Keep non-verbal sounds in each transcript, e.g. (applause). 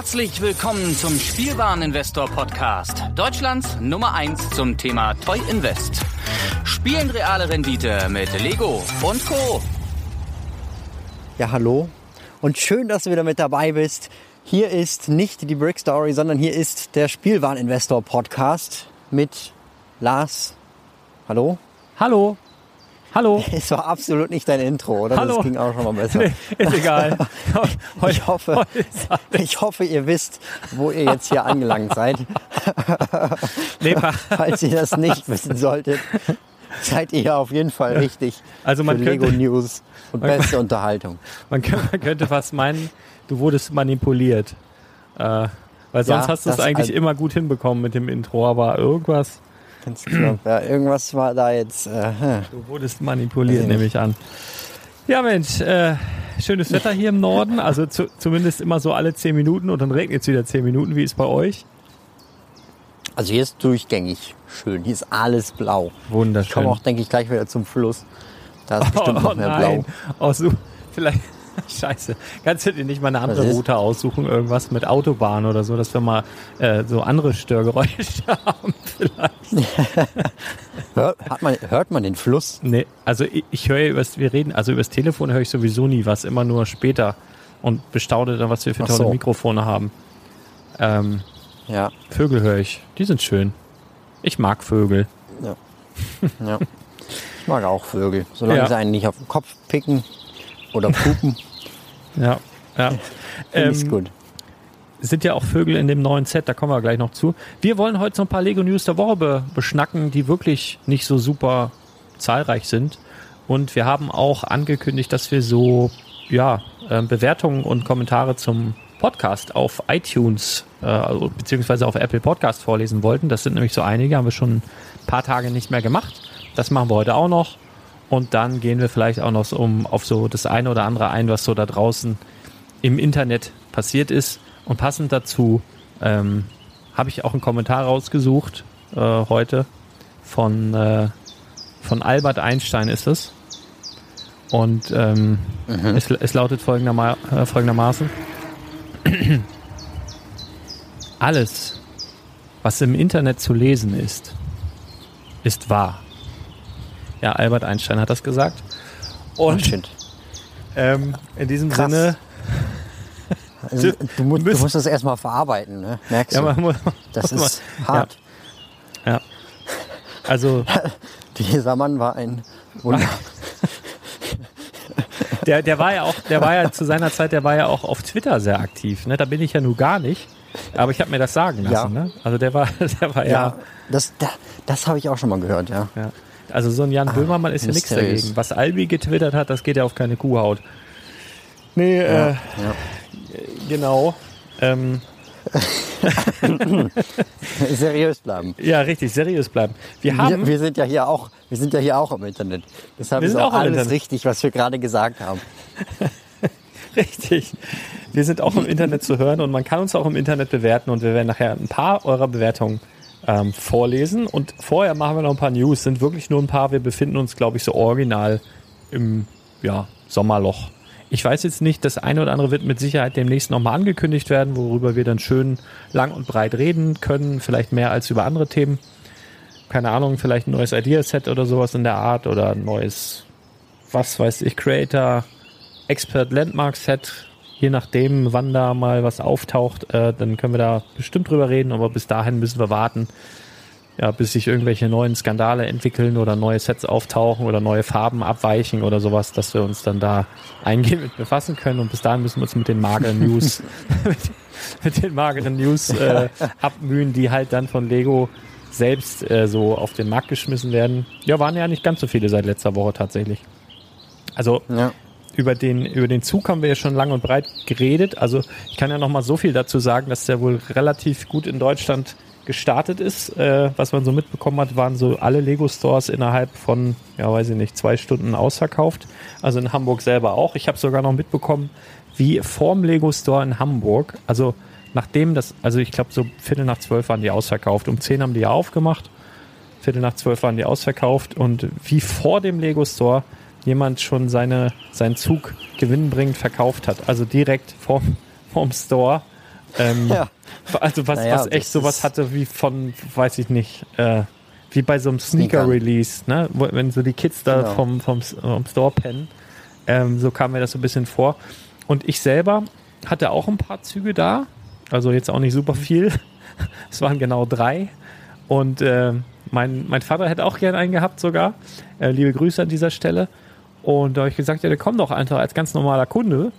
Herzlich willkommen zum Spielwareninvestor Podcast, Deutschlands Nummer 1 zum Thema Toy Invest. Spielen reale Rendite mit Lego und Co. Ja, hallo und schön, dass du wieder mit dabei bist. Hier ist nicht die Brick Story, sondern hier ist der Spielwareninvestor Podcast mit Lars. Hallo? Hallo. Hallo. (laughs) Es war absolut nicht dein Intro, oder? Hallo. Das ging auch schon mal besser. Nee, ist egal. (laughs) Ich hoffe, ich hoffe, ihr wisst, wo ihr jetzt hier angelangt seid. (laughs) Pa- Falls ihr das nicht wissen solltet, seid ihr auf jeden Fall richtig Also man für Lego könnte- News und beste Unterhaltung. man, könnte, man könnte fast meinen, du wurdest manipuliert. Äh, weil sonst Ja, hast du es eigentlich al- immer gut hinbekommen mit dem Intro, aber irgendwas, Knapp. Ja, irgendwas war da jetzt. Äh, hm. du wurdest manipuliert, ich nehme ich an. Ja, Mensch, äh, schönes Wetter hier im Norden, also zu, zumindest immer so alle 10 Minuten und dann regnet es wieder 10 Minuten. Wie ist bei euch? Also hier ist durchgängig schön. Hier ist alles blau. Ich Wunderschön. komme auch, denke ich, gleich wieder zum Fluss. Da ist (laughs) bestimmt noch mehr nein. blau. Oh, so, vielleicht. (laughs) Scheiße. Kannst du dir nicht mal eine andere? Route aussuchen? Irgendwas mit Autobahn oder so, dass wir mal äh, so andere Störgeräusche (laughs) haben vielleicht. (laughs) Hört, man, hört man den Fluss? Nee, also ich, ich höre ja übers, wir reden, also übers Telefon höre ich sowieso nie was, immer nur später und bestaune dann, was wir für Ach tolle so. Mikrofone haben. Ähm, Ja. Vögel höre ich. Die sind schön. Ich mag Vögel. ja. Ich mag auch Vögel. Solange Ja. sie einen nicht auf den Kopf picken oder pupen, (laughs) Ja. ja. (laughs) finde ich's Ähm, gut. sind ja auch Vögel in dem neuen Set, da kommen wir gleich noch zu. Wir wollen heute so ein paar Lego News der Woche be beschnacken, die wirklich nicht so super zahlreich sind. Und wir haben auch angekündigt, dass wir so ja, äh, Bewertungen und Kommentare zum Podcast auf iTunes äh, also, beziehungsweise auf Apple Podcast vorlesen wollten. Das sind nämlich so einige, haben wir schon ein paar Tage nicht mehr gemacht. Das machen wir heute auch noch. Und dann gehen wir vielleicht auch noch so um auf so das eine oder andere ein, was so da draußen im Internet passiert ist. Und passend dazu ähm, habe ich auch einen Kommentar rausgesucht äh, heute von, äh, von Albert Einstein ist es. Und ähm, es, es lautet folgenderma äh, folgendermaßen. Alles, was im Internet zu lesen ist, ist wahr. Ja, Albert Einstein hat das gesagt. Oh, Und ähm, in diesem Krass. Sinne, Also, du, musst, du musst das erstmal verarbeiten, ne? Merkst ja, du? muss, das muss ist man- hart. Ja, ja. Also (laughs) Dieser Mann war ein Wunder. (laughs) der, der war ja auch, der war ja zu seiner Zeit, der war ja auch auf Twitter sehr aktiv. Ne? Da bin ich ja nun gar nicht. Aber ich habe mir das sagen lassen. Ja. Ne? Also der war, (laughs) der war ja, Ja, das, da, das habe ich auch schon mal gehört, ja. ja. Also so ein Jan Böhmermann ist ja nichts dagegen. Was Albi getwittert hat, das geht ja auf keine Kuhhaut. Nee, äh, ja. genau. Ähm, (laughs) Seriös bleiben. ja, richtig, seriös bleiben. Wir haben, Wir, wir sind ja hier auch, wir sind ja hier auch im Internet. Deshalb ist auch auch alles richtig, was wir gerade gesagt haben. (laughs) Richtig. Wir sind auch im Internet zu hören und man kann uns auch im Internet bewerten und wir werden nachher ein paar eurer Bewertungen ähm, vorlesen. Und vorher machen wir noch ein paar News, sind wirklich nur ein paar. Wir befinden uns, glaube ich, so original im ja, Sommerloch. Ich weiß jetzt nicht, das eine oder andere wird mit Sicherheit demnächst nochmal angekündigt werden, worüber wir dann schön lang und breit reden können, vielleicht mehr als über andere Themen. Keine Ahnung, vielleicht ein neues Ideaset oder sowas in der Art oder ein neues, was weiß ich, Creator, Expert Landmark Set, je nachdem, wann da mal was auftaucht, äh, dann können wir da bestimmt drüber reden, aber bis dahin müssen wir warten, ja, bis sich irgendwelche neuen Skandale entwickeln oder neue Sets auftauchen oder neue Farben abweichen oder sowas, dass wir uns dann da eingehend mit befassen können und bis dahin müssen wir uns mit den mageren (laughs) News, mit, mit den mageren News äh, (laughs) abmühen, die halt dann von Lego selbst äh, so auf den Markt geschmissen werden. Ja, waren ja nicht ganz so viele seit letzter Woche tatsächlich. Also Ja. Über den, über den Zug haben wir ja schon lang und breit geredet. Also ich kann ja noch mal so viel dazu sagen, dass der wohl relativ gut in Deutschland gestartet ist. Äh, was man so mitbekommen hat, waren so alle Lego-Stores innerhalb von, ja weiß ich nicht, zwei Stunden ausverkauft. Also in Hamburg selber auch. Ich habe sogar noch mitbekommen, wie vorm Lego-Store in Hamburg, also nachdem das, also ich glaube so Viertel nach zwölf waren die ausverkauft. Um zehn haben die ja aufgemacht. Viertel nach zwölf waren die ausverkauft und wie vor dem Lego Store jemand schon seine, seinen Zug gewinnbringend verkauft hat. Also direkt vom, vom Store Ähm, ja. Also was, Naja, was echt sowas hatte wie von, weiß ich nicht, äh, wie bei so einem Sneaker-Release, ne? Wenn so die Kids da Genau. vom, vom, vom Store pennen. Ähm, so kam mir das so ein bisschen vor. Und ich selber hatte auch ein paar Züge da. Also jetzt auch nicht super viel. (laughs) Es waren genau drei. Und äh, mein, mein Vater hätte auch gern einen gehabt sogar. Äh, liebe Grüße an dieser Stelle. Und da habe ich gesagt, ja, der kommt doch einfach als ganz normaler Kunde.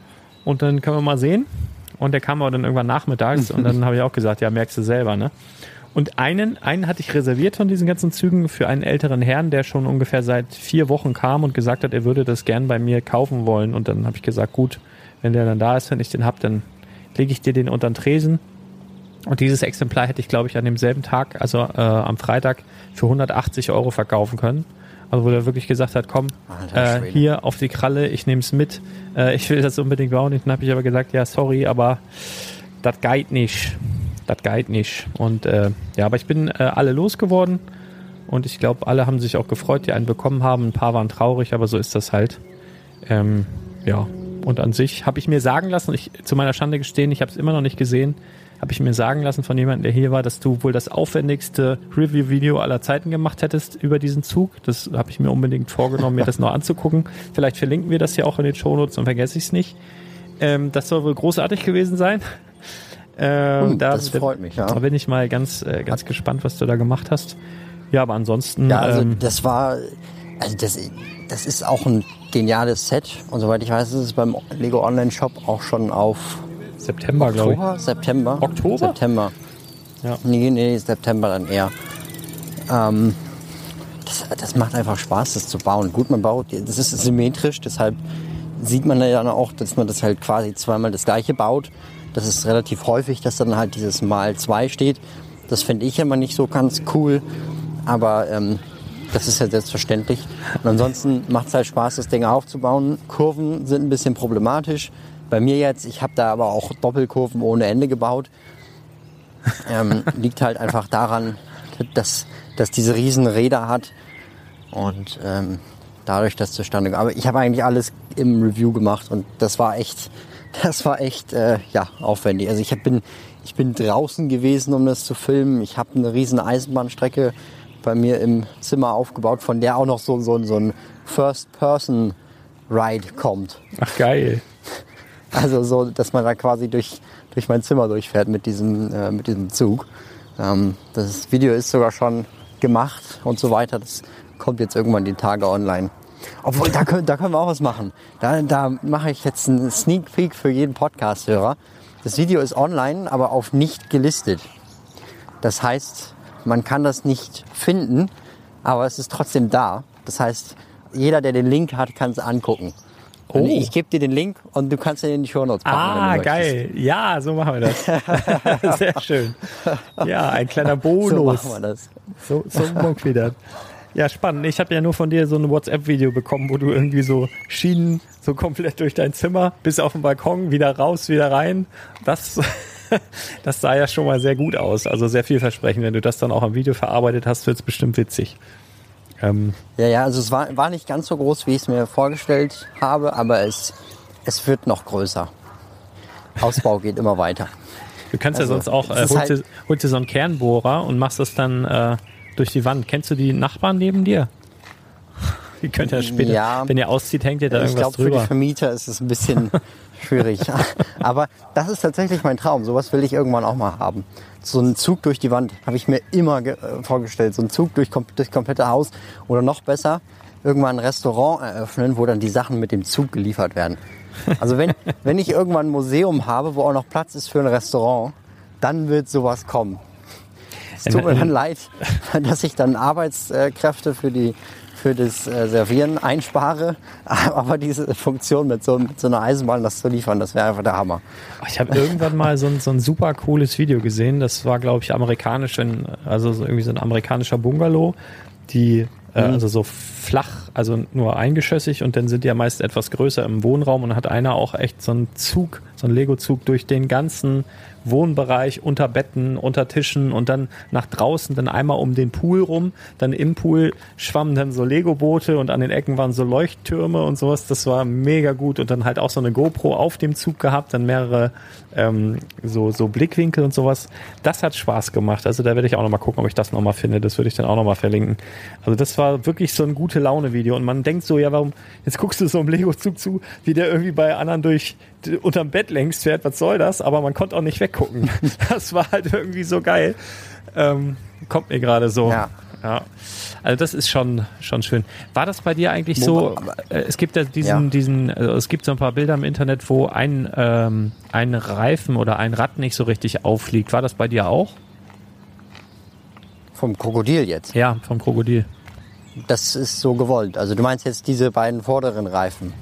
Und dann können wir mal sehen. Und der kam aber dann irgendwann nachmittags. und dann (laughs) habe ich auch gesagt, ja, merkst du selber, ne? Und einen, einen hatte ich reserviert von diesen ganzen Zügen für einen älteren Herrn, der schon ungefähr seit vier Wochen kam und gesagt hat, er würde das gern bei mir kaufen wollen. Und dann habe ich gesagt, gut, wenn der dann da ist, wenn ich den hab, dann lege ich dir den unter den Tresen. Und dieses Exemplar hätte ich, glaube ich, an demselben Tag, also äh, am Freitag, für 180 Euro verkaufen können. Also wo er wirklich gesagt hat, komm, äh, hier auf die Kralle, ich nehme es mit. Äh, ich will das unbedingt bauen. Dann habe ich aber gesagt, ja, sorry, aber das geht nicht. Das geht nicht. Und äh, ja, aber ich bin äh, alle losgeworden. Und ich glaube, alle haben sich auch gefreut, die einen bekommen haben. Ein paar waren traurig, aber so ist das halt. Ähm, ja, und an sich habe ich mir sagen lassen, ich zu meiner Schande gestehen, ich habe es immer noch nicht gesehen, habe ich mir sagen lassen von jemandem, der hier war, dass du wohl das aufwendigste Review-Video aller Zeiten gemacht hättest über diesen Zug. Das habe ich mir unbedingt vorgenommen, mir das noch anzugucken. Vielleicht verlinken wir das ja auch in den Shownotes und vergesse ich es nicht. Ähm, das soll wohl großartig gewesen sein. Ähm, Hm, das freut mich, ja. Da bin ich mal ganz, äh, ganz gespannt, was du da gemacht hast. Ja, aber ansonsten. Ja, also ähm, das war, also das, das ist auch ein geniales Set. Und soweit ich weiß, ist es beim Lego Online Shop auch schon auf September, glaube ich. Oktober, September. Oktober? September. Ja. Nee, nee, September dann eher. Ähm, das, das macht einfach Spaß, das zu bauen. Gut, man baut, das ist symmetrisch, deshalb sieht man ja dann auch, dass man das halt quasi zweimal das gleiche baut. Das ist relativ häufig, dass dann halt dieses Mal zwei steht. Das finde ich immer nicht so ganz cool, aber ähm, das ist ja selbstverständlich. Und ansonsten macht es halt Spaß, das Ding aufzubauen. Kurven sind ein bisschen problematisch. Bei mir jetzt, ich habe da aber auch Doppelkurven ohne Ende gebaut. Ähm, (laughs) liegt halt einfach daran, dass, dass diese riesen Räder hat und ähm, dadurch das zustande Aber ich habe eigentlich alles im Review gemacht und das war echt, (laughs) das war echt äh, ja, aufwendig. Also ich hab, bin, ich bin draußen gewesen, um das zu filmen. Ich habe eine riesen Eisenbahnstrecke bei mir im Zimmer aufgebaut, von der auch noch so, so, so ein First-Person-Ride kommt. Ach, geil. Also so, dass man da quasi durch, durch mein Zimmer durchfährt mit diesem, äh, mit diesem Zug. Ähm, das Video ist sogar schon gemacht und so weiter. Das kommt jetzt irgendwann die Tage online. Obwohl, da können, da können wir auch was machen. Da, da mache ich jetzt einen Sneak Peek für jeden Podcast-Hörer. Das Video ist online, aber auf nicht gelistet. Das heißt, man kann das nicht finden, aber es ist trotzdem da. Das heißt, jeder, der den Link hat, kann es angucken. Und Oh. Ich gebe dir den Link und du kannst ihn in die Show Notes packen. Ah, du möchtest. geil. Ja, so machen wir das. (laughs) Sehr schön. Ja, ein kleiner So Bonus. machen wir das. So, so wieder. Ja, spannend. Ich habe ja nur von dir so ein WhatsApp-Video bekommen, wo du irgendwie so Schienen so komplett durch dein Zimmer bis auf den Balkon, wieder raus, wieder rein. Das, (laughs) das sah ja schon mal sehr gut aus. Also sehr vielversprechend. Wenn du das dann auch im Video verarbeitet hast, wird's bestimmt witzig. Ähm, Ja, ja, also es war, war nicht ganz so groß, wie ich es mir vorgestellt habe, aber es, es wird noch größer. Ausbau geht immer weiter. du kannst Also, ja sonst auch, äh, holst, halt- dir, holst dir so einen Kernbohrer und machst das dann äh, durch die Wand. Kennst du die Nachbarn neben dir? Die könnt ihr später, Ja. wenn ihr auszieht, hängt ihr da ich irgendwas glaube, für die drüber. Vermieter ist es ein bisschen (laughs) schwierig. Aber das ist tatsächlich mein Traum. Sowas will ich irgendwann auch mal haben. So ein Zug durch die Wand habe ich mir immer äh, vorgestellt. So ein Zug durch kom durch komplette Haus. Oder noch besser, irgendwann ein Restaurant eröffnen, wo dann die Sachen mit dem Zug geliefert werden. Also wenn, (laughs) wenn ich irgendwann ein Museum habe, wo auch noch Platz ist für ein Restaurant, dann wird sowas kommen. Es tut mir dann leid, dass ich dann Arbeitskräfte für die für das äh, Servieren einspare, (laughs) aber diese Funktion mit so, mit so einer Eisenbahn, das zu liefern, das wäre einfach der Hammer. Ich habe irgendwann mal so ein, so ein super cooles Video gesehen. Das war, glaube ich, amerikanisch, also so irgendwie so ein amerikanischer Bungalow, die äh, also so flach also nur eingeschossig und dann sind die ja meist etwas größer im Wohnraum und hat einer auch echt so einen Zug, so einen Lego-Zug durch den ganzen Wohnbereich, unter Betten, unter Tischen und dann nach draußen, dann einmal um den Pool rum. Dann im Pool schwammen dann so Lego-Boote und an den Ecken waren so Leuchttürme und sowas. Das war mega gut. Und dann halt auch so eine GoPro auf dem Zug gehabt, dann mehrere ähm, so, so Blickwinkel und sowas. Das hat Spaß gemacht. Also da werde ich auch nochmal gucken, ob ich das nochmal finde. Das würde ich dann auch nochmal verlinken. Also das war wirklich so ein gute Laune-Video. Und man denkt so, ja, warum, jetzt guckst du so einem Lego-Zug zu, wie der irgendwie bei anderen durch unterm Bett längst fährt, was soll das? Aber man konnte auch nicht weggucken. (laughs) Das war halt irgendwie so geil. Ähm, kommt mir gerade so. Ja. ja. Also das ist schon, schon schön. War das bei dir eigentlich so? Äh, es gibt ja diesen, Ja. diesen, also es gibt so ein paar Bilder im Internet, wo ein, ähm, ein Reifen oder ein Rad nicht so richtig aufliegt. War das bei dir auch? Vom Krokodil jetzt. Ja, vom Krokodil. Das ist so gewollt. Also du meinst jetzt diese beiden vorderen Reifen.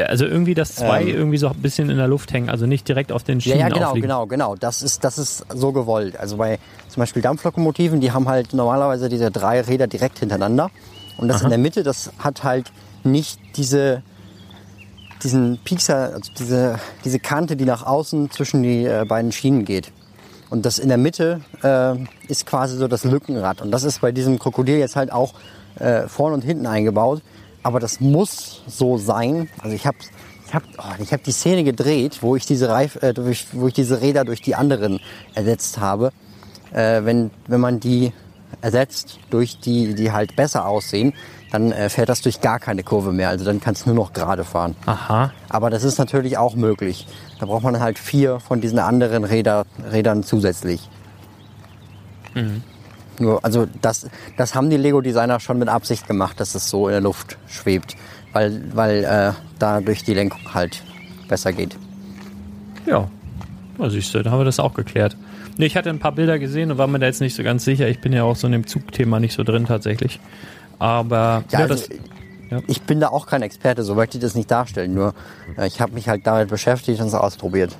Ja, Also irgendwie, dass zwei Ähm. irgendwie so ein bisschen in der Luft hängen, also nicht direkt auf den Ja, Schienen ja, genau, aufliegen. genau, genau. Das ist, das ist so gewollt. Also bei zum Beispiel Dampflokomotiven, die haben halt normalerweise diese drei Räder direkt hintereinander. Und das in der Mitte, das hat halt nicht diese, diesen Piekser, also diese, diese Kante, die nach außen zwischen die äh, beiden Schienen geht. Und das in der Mitte äh, ist quasi so das Lückenrad. Und das ist bei diesem Krokodil jetzt halt auch äh, vorne und hinten eingebaut. Aber das muss so sein. Also ich habe ich hab, oh, ich hab die Szene gedreht, wo ich diese Reif, äh, durch, wo ich diese Räder durch die anderen ersetzt habe. Äh, wenn, wenn man die ersetzt durch die, die halt besser aussehen, dann äh, fährt das durch gar keine Kurve mehr. Also dann kannst du nur noch gerade fahren. Aha. Aber das ist natürlich auch möglich. Da braucht man halt vier von diesen anderen Räder, Rädern zusätzlich. Nur, also das, das haben die Lego-Designer schon mit Absicht gemacht, dass es so in der Luft schwebt, weil, weil äh, dadurch die Lenkung halt besser geht. Ja, na siehst du, da haben wir das auch geklärt. Nee, ich hatte ein paar Bilder gesehen und war mir da jetzt nicht so ganz sicher. Ich bin ja auch so in dem Zugthema nicht so drin tatsächlich. Aber Ja, also, das, ja. Ich bin da auch kein Experte, so möchte ich das nicht darstellen. Nur äh, ich habe mich halt damit beschäftigt und es ausprobiert.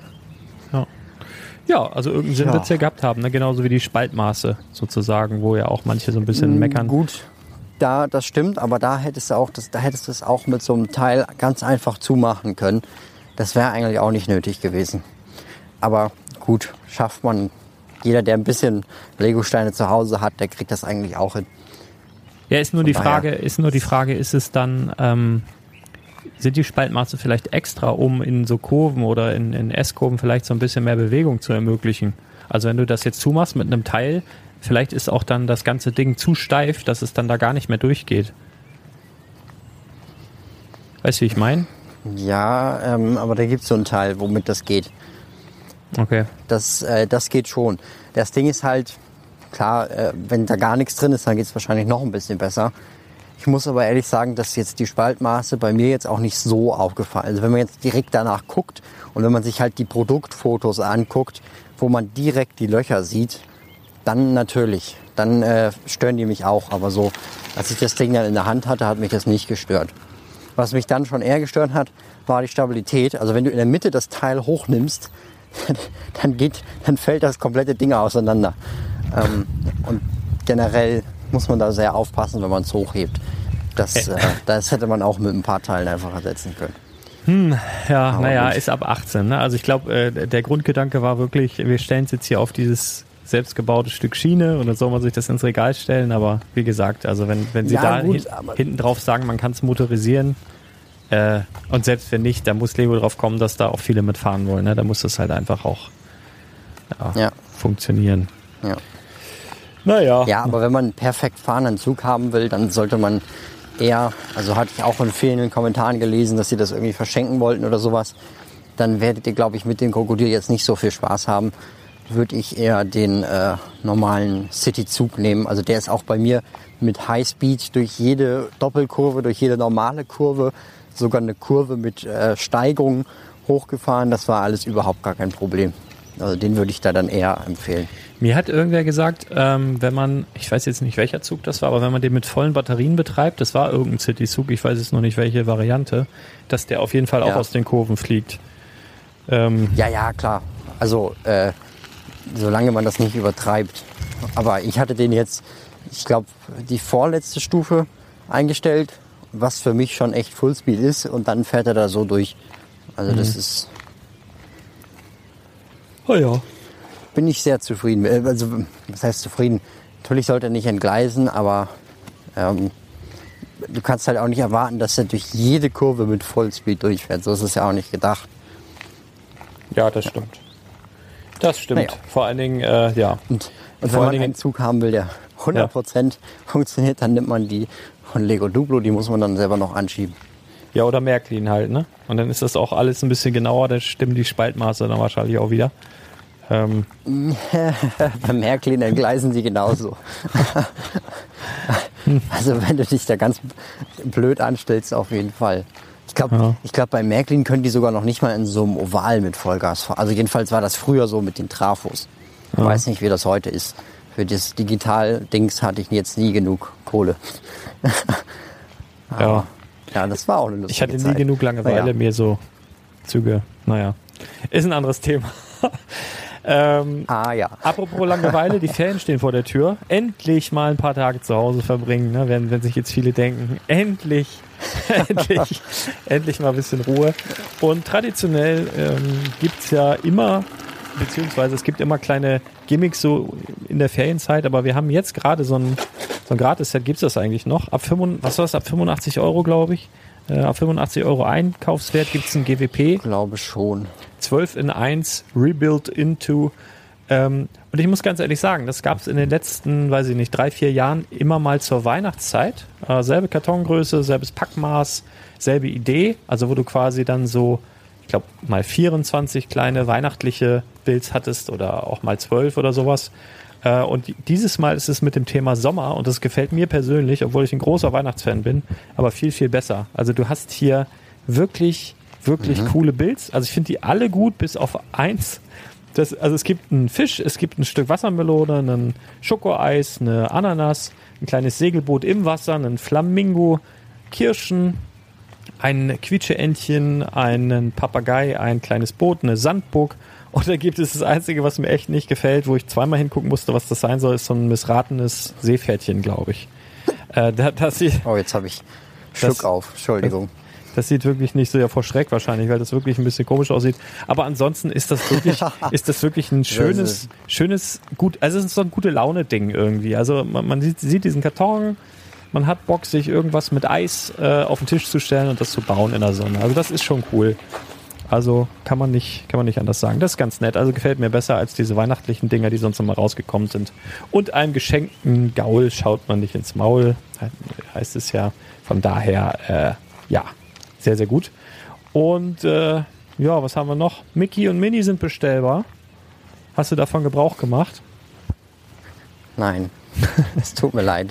Ja. also irgendeinen Sinn Ja. wird es ja gehabt haben, ne? genauso wie die Spaltmaße sozusagen, wo ja auch manche so ein bisschen meckern. Mm, Gut, da das stimmt, aber da hättest du auch das, da hättest du es auch mit so einem Teil ganz einfach zumachen können. Das wäre eigentlich auch nicht nötig gewesen. Aber gut, schafft man. Jeder, der ein bisschen Lego-Steine zu Hause hat, der kriegt das eigentlich auch hin. Ja, ist nur die daher- Frage, ist nur die Frage, ist es dann, ähm, sind die Spaltmaße vielleicht extra, um in so Kurven oder in, in S-Kurven vielleicht so ein bisschen mehr Bewegung zu ermöglichen? Also wenn du das jetzt zumachst mit einem Teil, vielleicht ist auch dann das ganze Ding zu steif, dass es dann da gar nicht mehr durchgeht. Weißt du, wie ich meine? Ja, ähm, aber da gibt es so einen Teil, womit das geht. Okay. Das, äh, das geht schon. Das Ding ist halt, klar, äh, wenn da gar nichts drin ist, dann geht es wahrscheinlich noch ein bisschen besser. Ich muss aber ehrlich sagen, dass jetzt die Spaltmaße bei mir jetzt auch nicht so aufgefallen. Also wenn man jetzt direkt danach guckt und wenn man sich halt die Produktfotos anguckt, wo man direkt die Löcher sieht, dann natürlich, dann äh, stören die mich auch. Aber so, als ich das Ding dann in der Hand hatte, hat mich das nicht gestört. Was mich dann schon eher gestört hat, war die Stabilität. Also wenn du in der Mitte das Teil hochnimmst, (laughs) dann geht, dann fällt das komplette Ding auseinander. Ähm, und generell muss man da sehr aufpassen, wenn man es hochhebt. Das, äh, das hätte man auch mit ein paar Teilen einfach ersetzen können. Ja, Aber naja, gut. ist ab 18. Ne? Also ich glaube, äh, der Grundgedanke war wirklich, wir stellen es jetzt hier auf dieses selbstgebaute Stück Schiene und dann soll man sich das ins Regal stellen. Aber wie gesagt, also wenn, wenn sie Ja, da gut, hin, hinten drauf sagen, man kann es motorisieren äh, und selbst wenn nicht, da muss Lego drauf kommen, dass da auch viele mitfahren wollen. Ne? Da muss das halt einfach auch ja, Ja. funktionieren. Ja. Naja, Ja, aber wenn man einen perfekt fahrenden Zug haben will, dann sollte man eher, also hatte ich auch in vielen Kommentaren gelesen, dass sie das irgendwie verschenken wollten oder sowas, dann werdet ihr, glaube ich, mit dem Krokodil jetzt nicht so viel Spaß haben. Würde ich eher den äh, normalen City-Zug nehmen. Also der ist auch bei mir mit Highspeed durch jede Doppelkurve, durch jede normale Kurve, sogar eine Kurve mit äh, Steigung hochgefahren. Das war alles überhaupt gar kein Problem. Also den würde ich da dann eher empfehlen. Mir hat irgendwer gesagt, ähm, wenn man, ich weiß jetzt nicht welcher Zug das war, aber wenn man den mit vollen Batterien betreibt, das war irgendein City-Zug, ich weiß jetzt noch nicht welche Variante, dass der auf jeden Fall auch Ja. aus den Kurven fliegt. Ähm, Ja, ja, klar. Also, äh, solange man das nicht übertreibt. Aber ich hatte den jetzt, ich glaube, die vorletzte Stufe eingestellt was für mich schon echt Fullspeed ist und dann fährt er da so durch. Also das ist, Oh ja. Bin ich sehr zufrieden. Äh, Also was heißt zufrieden? Natürlich sollte er nicht entgleisen, aber ähm, du kannst halt auch nicht erwarten, dass er durch jede Kurve mit Vollspeed durchfährt. So ist es ja auch nicht gedacht. Ja, das stimmt. Das stimmt. Naja. Vor allen Dingen, äh, ja. Und, und wenn man Dingen- einen Zug haben will, der 100% funktioniert, dann nimmt man die von Lego Duplo, die muss man dann selber noch anschieben. Ja, oder Märklin halt, ne? Und dann ist das auch alles ein bisschen genauer, da stimmen die Spaltmaße dann wahrscheinlich auch wieder. Ähm, (laughs) Bei Märklin entgleisen sie genauso. (laughs) also wenn du dich da ganz blöd anstellst, auf jeden Fall. Ich glaube, Ja. ich glaub, bei Märklin können die sogar noch nicht mal in so einem Oval mit Vollgas fahren. Also jedenfalls war das früher so mit den Trafos. Ich weiß nicht, wie das heute ist. Für das Digital-Dings hatte ich jetzt nie genug Kohle. ja. (laughs) Ja, das war auch eine lustige Ich hatte nie Zeit. genug Langeweile, Naja. mir so Züge, naja. Ist ein anderes Thema. Ähm, Ah ja. apropos Langeweile, die Ferien stehen vor der Tür. Endlich mal ein paar Tage zu Hause verbringen, ne? wenn, wenn sich jetzt viele denken, endlich, (laughs) endlich, endlich mal ein bisschen Ruhe. Und traditionell ähm, gibt's ja immer, beziehungsweise es gibt immer kleine Gimmicks so in der Ferienzeit, aber wir haben jetzt gerade so ein, so ein Gratis-Set, gibt's das eigentlich noch? Ab 85, was war das, ab 85 Euro, glaube ich. Äh, ab 85 Euro Einkaufswert gibt's ein GWP. Glaube schon. 12 in 1, Rebuild into. Ähm, und ich muss ganz ehrlich sagen, das gab es in den letzten, weiß ich nicht, drei, vier Jahren immer mal zur Weihnachtszeit. Äh, selbe Kartongröße, selbes Packmaß, selbe Idee. Also wo du quasi dann so, ich glaube, mal 24 kleine weihnachtliche Builds hattest oder auch mal 12 oder sowas. Äh, und dieses Mal ist es mit dem Thema Sommer und das gefällt mir persönlich, obwohl ich ein großer Weihnachtsfan bin, aber viel, viel besser. Also du hast hier wirklich, wirklich coole Builds. Also ich finde die alle gut, bis auf eins. Das, also es gibt einen Fisch, es gibt ein Stück Wassermelone, einen Schokoeis, eine Ananas, ein kleines Segelboot im Wasser, einen Flamingo, Kirschen, ein Quietscheentchen, einen Papagei, ein kleines Boot, eine Sandburg. Und da gibt es das Einzige, was mir echt nicht gefällt, wo ich zweimal hingucken musste, was das sein soll, ist so ein missratenes Seepferdchen, glaube ich. Äh, da, das, sieht, Oh, jetzt habe ich Schluck Das- auf. Entschuldigung. das sieht wirklich nicht so ja, vor Schreck wahrscheinlich, weil das wirklich ein bisschen komisch aussieht. Aber ansonsten ist das wirklich, (laughs) ist das wirklich ein schönes, schönes, gut, also es ist so ein gute Laune-Ding irgendwie. Also man, man sieht, sieht diesen Karton, man hat Bock, sich irgendwas mit Eis äh, auf den Tisch zu stellen und das zu bauen in der Sonne. Also das ist schon cool. Also kann man nicht, kann man nicht anders sagen. Das ist ganz nett. Also gefällt mir besser als diese weihnachtlichen Dinger, die sonst immer rausgekommen sind. Und einem geschenkten Gaul schaut man nicht ins Maul, heißt es ja. Von daher, äh, ja, sehr, sehr gut. Und äh, ja, was haben wir noch? Mickey und Minnie sind bestellbar. Hast du davon Gebrauch gemacht? Nein, (laughs) es tut mir leid.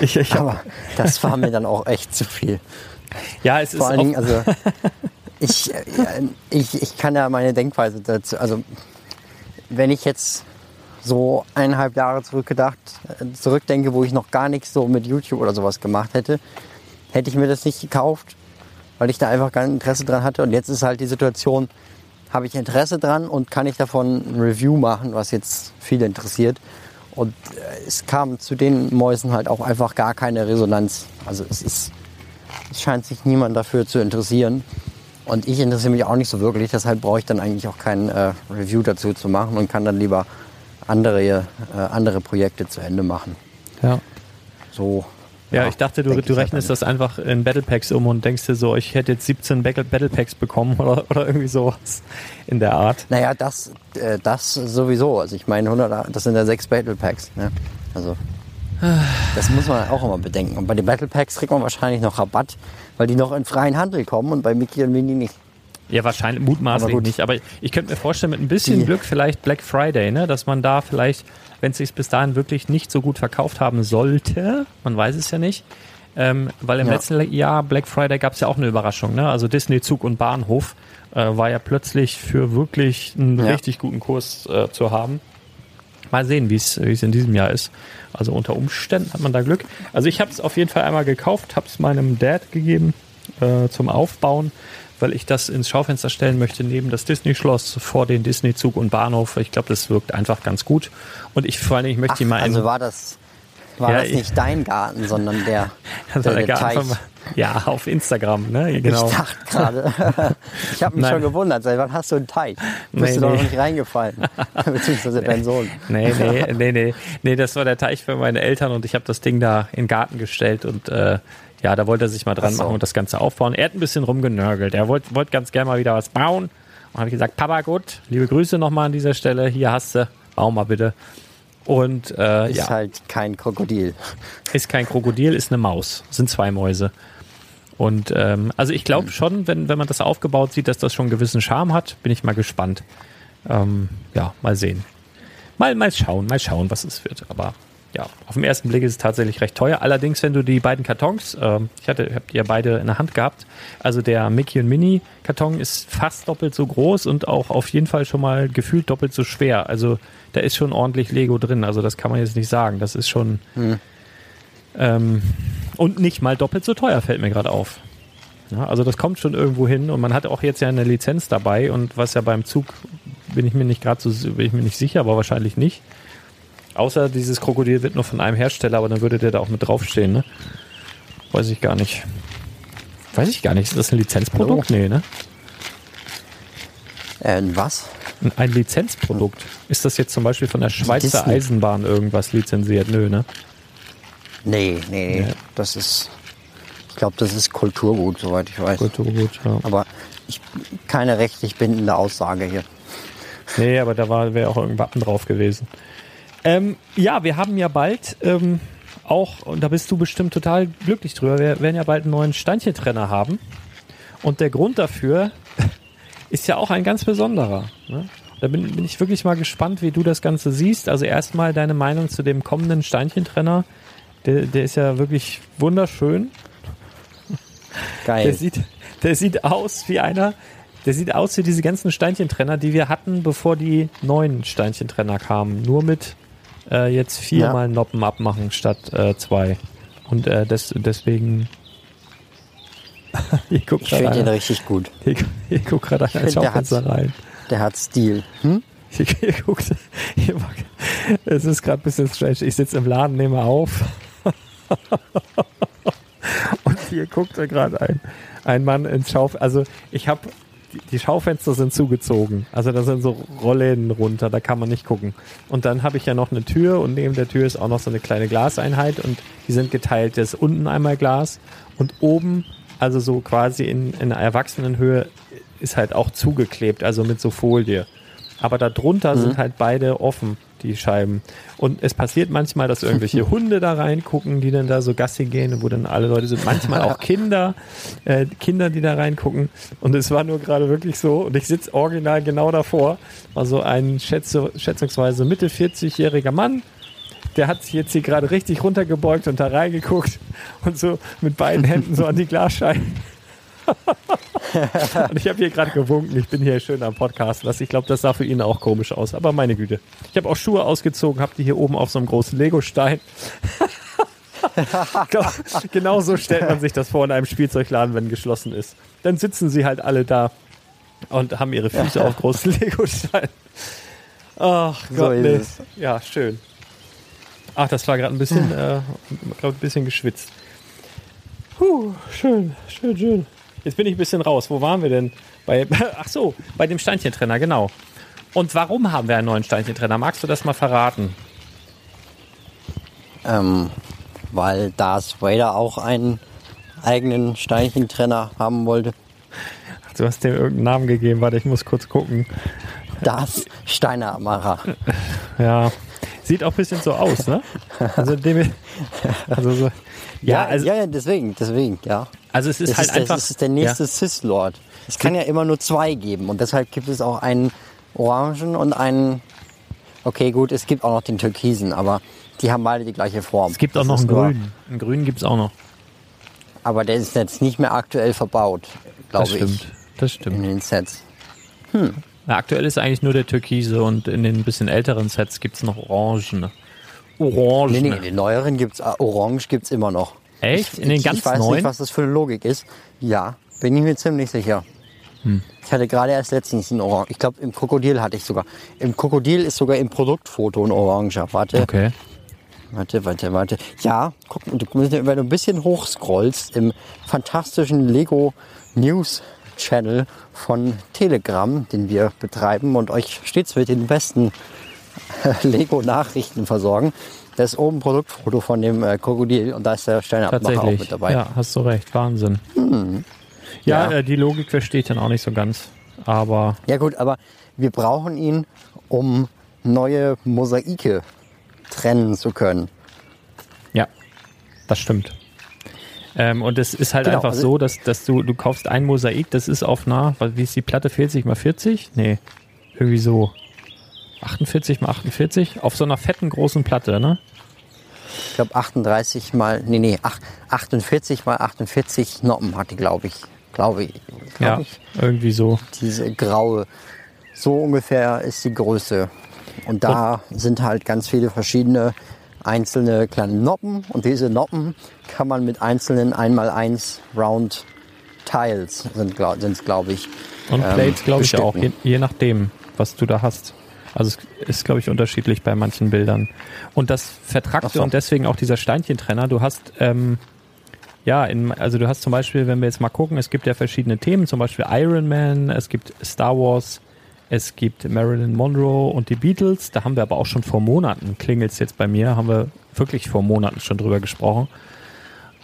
Ich, ich Aber das war mir dann auch echt zu viel. ja, es ist Vor allen Dingen, also (laughs) ich, äh, ich, ich kann ja meine Denkweise dazu, also wenn ich jetzt so eineinhalb Jahre zurückgedacht, zurückdenke, wo ich noch gar nichts so mit YouTube oder sowas gemacht hätte, hätte ich mir das nicht gekauft, weil ich da einfach kein Interesse dran hatte. Und jetzt ist halt die Situation, habe ich Interesse dran und kann ich davon ein Review machen, was jetzt viele interessiert. Und äh, es kam zu den Mäusen halt auch einfach gar keine Resonanz. Also es ist, es scheint sich niemand dafür zu interessieren. Und ich interessiere mich auch nicht so wirklich, deshalb brauche ich dann eigentlich auch kein äh, Review dazu zu machen und kann dann lieber andere, äh, andere Projekte zu Ende machen. ja. So. Ja, ich dachte, du, du halt rechnest das einfach in Battle Packs um und denkst dir so, ich hätte jetzt 17 Battle Battle Packs bekommen (laughs) oder, oder irgendwie sowas in der Art. Naja, das, äh, das sowieso. Also ich meine, 100, das sind ja sechs Battle Packs. Ne? Also das muss man auch immer bedenken. Und bei den Battle Packs kriegt man wahrscheinlich noch Rabatt, weil die noch in freien Handel kommen und bei Mickey und Minnie nicht. Ja, wahrscheinlich mutmaßlich Aber nicht. Aber ich könnte mir vorstellen, mit ein bisschen Die- Glück vielleicht Black Friday, ne? dass man da vielleicht, wenn es sich bis dahin wirklich nicht so gut verkauft haben sollte, man weiß es ja nicht, ähm, weil im Ja. letzten Jahr Black Friday gab es ja auch eine Überraschung. Ne? Also Disney Zug und Bahnhof äh, war ja plötzlich für wirklich einen Ja. richtig guten Kurs äh, zu haben. Mal sehen, wie es in diesem Jahr ist. Also unter Umständen hat man da Glück. Also ich habe es auf jeden Fall einmal gekauft, habe es meinem Dad gegeben äh, zum Aufbauen, weil ich das ins Schaufenster stellen möchte neben das Disney-Schloss vor den Disney-Zug und Bahnhof. Ich glaube, das wirkt einfach ganz gut. Und ich vor allem, ich möchte Ach, die mal also war das, war Ja, das ich- nicht dein Garten, sondern der, (laughs) Also der, der der Garten Teich. von, Ja, auf Instagram, ne? Genau. Ich dachte gerade, (laughs) ich habe mich Nein. schon gewundert, seit wann hast du einen Teich? Du Nee, bist du doch nee. noch nicht reingefallen, (laughs) beziehungsweise dein Sohn. Nee, nee, (laughs) nee, nee. Nee, das war der Teich für meine Eltern und ich habe das Ding da in den Garten gestellt und äh, ja, da wollte er sich mal dran so. machen und das Ganze aufbauen. Er hat ein bisschen rumgenörgelt. Er wollte wollt ganz gerne mal wieder was bauen. Und habe ich gesagt, Papa, gut, liebe Grüße nochmal an dieser Stelle. Hier hast du, bau mal bitte. Und äh, Ist ja, halt kein Krokodil. ist kein Krokodil, ist eine Maus. Sind zwei Mäuse. Und ähm, also ich glaube schon, wenn, wenn man das aufgebaut sieht, dass das schon einen gewissen Charme hat, bin ich mal gespannt. Ähm, ja, mal sehen. Mal, mal schauen, mal schauen, was es wird. Aber ja, auf den ersten Blick ist es tatsächlich recht teuer. Allerdings, wenn du die beiden Kartons, ähm, ich hatte, hab die ja beide in der Hand gehabt, also der Mickey und Minnie Karton ist fast doppelt so groß und auch auf jeden Fall schon mal gefühlt doppelt so schwer. Also da ist schon ordentlich Lego drin. Also das kann man jetzt nicht sagen. Das ist schon ähm, und nicht mal doppelt so teuer, fällt mir gerade auf. Ja, also das kommt schon irgendwo hin und man hat auch jetzt ja eine Lizenz dabei und was ja beim Zug bin ich mir nicht gerade so bin ich mir nicht sicher, aber wahrscheinlich nicht. Außer dieses Krokodil wird nur von einem Hersteller, aber dann würde der da auch mit draufstehen, ne? Weiß ich gar nicht. Weiß ich gar nicht. Ist das ein Lizenzprodukt? Nee, ne? Äh, was? Ein- Ein Lizenzprodukt. Ist das jetzt zum Beispiel von der Schweizer Disney. Eisenbahn irgendwas lizenziert? Nö, ne? Nee, nee, nee. Das ist, ich glaube, das ist Kulturgut, soweit ich weiß. Gut, gut, ja. Aber ich, keine rechtlich bindende Aussage hier. Nee, aber da wäre auch irgendein Wappen drauf gewesen. Ähm, ja, wir haben ja bald ähm, auch, und da bist du bestimmt total glücklich drüber, wir werden ja bald einen neuen Steinchentrenner haben. Und der Grund dafür (laughs) ist ja auch ein ganz besonderer. Ne? Da bin, bin ich wirklich mal gespannt, wie du das Ganze siehst. Also erstmal deine Meinung zu dem kommenden Steinchentrenner. Der, der ist ja wirklich wunderschön. Der Geil. sieht, der sieht aus wie einer, der sieht aus wie diese ganzen Steinchentrenner, die wir hatten, bevor die neuen Steinchentrenner kamen. Nur mit äh, jetzt viermal Noppen abmachen statt äh, zwei. Und äh, des, deswegen. (laughs) Ich finde den richtig gut. hier, hier guckt gerade einer ins der Schaufenster rein. Der hat Stil. Hm? Hier, hier guckt, (laughs) hier, es ist gerade ein bisschen strange. Ich sitze im Laden, nehme auf. (laughs) Und hier guckt er gerade ein, ein Mann ins Schaufenster. Also ich habe, die, Schaufenster sind zugezogen. Also da sind so Rollläden runter, da kann man nicht gucken. Und dann habe ich ja noch eine Tür und neben der Tür ist auch noch so eine kleine Glaseinheit und die sind geteilt. Da ist unten einmal Glas und oben, also so quasi in, in einer Erwachsenenhöhe, ist halt auch zugeklebt, also mit so Folie. Aber darunter sind halt beide offen, die Scheiben. Und es passiert manchmal, dass irgendwelche (laughs) Hunde da reingucken, die dann da so Gassi gehen, wo dann alle Leute sind. Manchmal auch Kinder, äh, Kinder, die da reingucken. Und es war nur gerade wirklich so. Und ich sitze original genau davor. War so ein schätze, schätzungsweise Mitte 40-jähriger Mann. Der hat sich jetzt hier gerade richtig runtergebeugt und da reingeguckt und so mit beiden Händen so an die (laughs) Glasscheiben. (laughs) Und ich habe hier gerade gewunken, ich bin hier schön am Podcast. Ich glaube, das sah für ihn auch komisch aus. Aber meine Güte. Ich habe auch Schuhe ausgezogen, habe die hier oben auf so einem großen Lego-Stein. (laughs) genau, genau so stellt man sich das vor in einem Spielzeugladen, wenn geschlossen ist. Dann sitzen sie halt alle da und haben ihre Füße (laughs) auf großen Lego-Steinen. Ach So Gott, nee. Ja, schön. Ach, das war gerade ein bisschen, äh, glaub, ein bisschen geschwitzt. Puh, schön, schön, schön. Jetzt bin ich ein bisschen raus. Wo waren wir denn? Bei, (laughs) ach so, bei dem Steinchentrenner, genau. Und warum haben wir einen neuen Steinchentrenner? Magst du das mal verraten? Ähm, weil Darth Vader auch einen eigenen Steinchentrenner haben wollte. Ach, du hast dem irgendeinen Namen gegeben. Warte, ich muss kurz gucken. Darth Steinermacher. Ja, sieht auch ein bisschen so aus, ne? Also, dem, (laughs) also so, ja, also, ja, ja, deswegen, deswegen, ja. also es ist Das halt ist, einfach. das ist der nächste Sith Lord. Es kann ja immer nur zwei geben und deshalb gibt es auch einen orangen und einen. Okay, gut, es gibt auch noch den türkisen, aber die haben beide die gleiche Form. es gibt auch Das noch ist einen grünen. Einen grünen gibt es auch noch. Aber der ist jetzt nicht mehr aktuell verbaut, glaube Das stimmt. ich, Das in stimmt. den Sets. Na, aktuell ist eigentlich nur der Türkise und in den bisschen älteren Sets gibt es noch Orangen. Orangen. Nee, nee, in den neueren gibt's äh, Orange gibt's immer noch. Echt? In den ich, ganz ich weiß neuen? nicht, was das für eine Logik ist. Ja, bin ich mir ziemlich sicher. Hm. Ich hatte gerade erst letztens ein Orange. Ich glaube, im Krokodil hatte ich sogar. Im Krokodil ist sogar im Produktfoto ein Oranger. Warte, Okay. Warte, warte, warte. Ja, guck, du, wenn du ein bisschen hochscrollst im fantastischen Lego News Channel von Telegram, den wir betreiben und euch stets mit den besten (laughs) Lego Nachrichten versorgen. Da ist oben ein Produktfoto von dem äh, Krokodil und da ist der Steinabmacher auch mit dabei. Ja, hast du recht. Wahnsinn. Hm. Ja, ja. Äh, die Logik verstehe ich dann auch nicht so ganz. Aber. Ja, gut, aber wir brauchen ihn, um neue Mosaike trennen zu können. Ja, das stimmt. Ähm, und es ist halt genau, einfach also so, dass, dass du, du kaufst ein Mosaik, das ist auf einer, wie ist die Platte, 40 mal 40? Nee, irgendwie so 48 mal 48 auf so einer fetten großen Platte, ne? Ich glaube 38 mal, nee, nee, 48 mal 48 Noppen hat die, glaube ich. Glaube ich. Glaub ja, ich. irgendwie so. Diese graue. So ungefähr ist die Größe. Und da und sind halt ganz viele verschiedene einzelne kleine Noppen. Und diese Noppen kann man mit einzelnen 1x1 Round Tiles sind es, glaube ich. Und ähm, Plates, glaube ich, auch, je, je nachdem, was du da hast. Also es ist, glaube ich, unterschiedlich bei manchen Bildern. Und das Vertragte so. und deswegen auch dieser Steinchentrenner, du hast, ähm, ja, in, also du hast zum Beispiel, wenn wir jetzt mal gucken, es gibt ja verschiedene Themen, zum Beispiel Iron Man, es gibt Star Wars, es gibt Marilyn Monroe und die Beatles. Da haben wir aber auch schon vor Monaten, klingelt es jetzt bei mir, haben wir wirklich vor Monaten schon drüber gesprochen.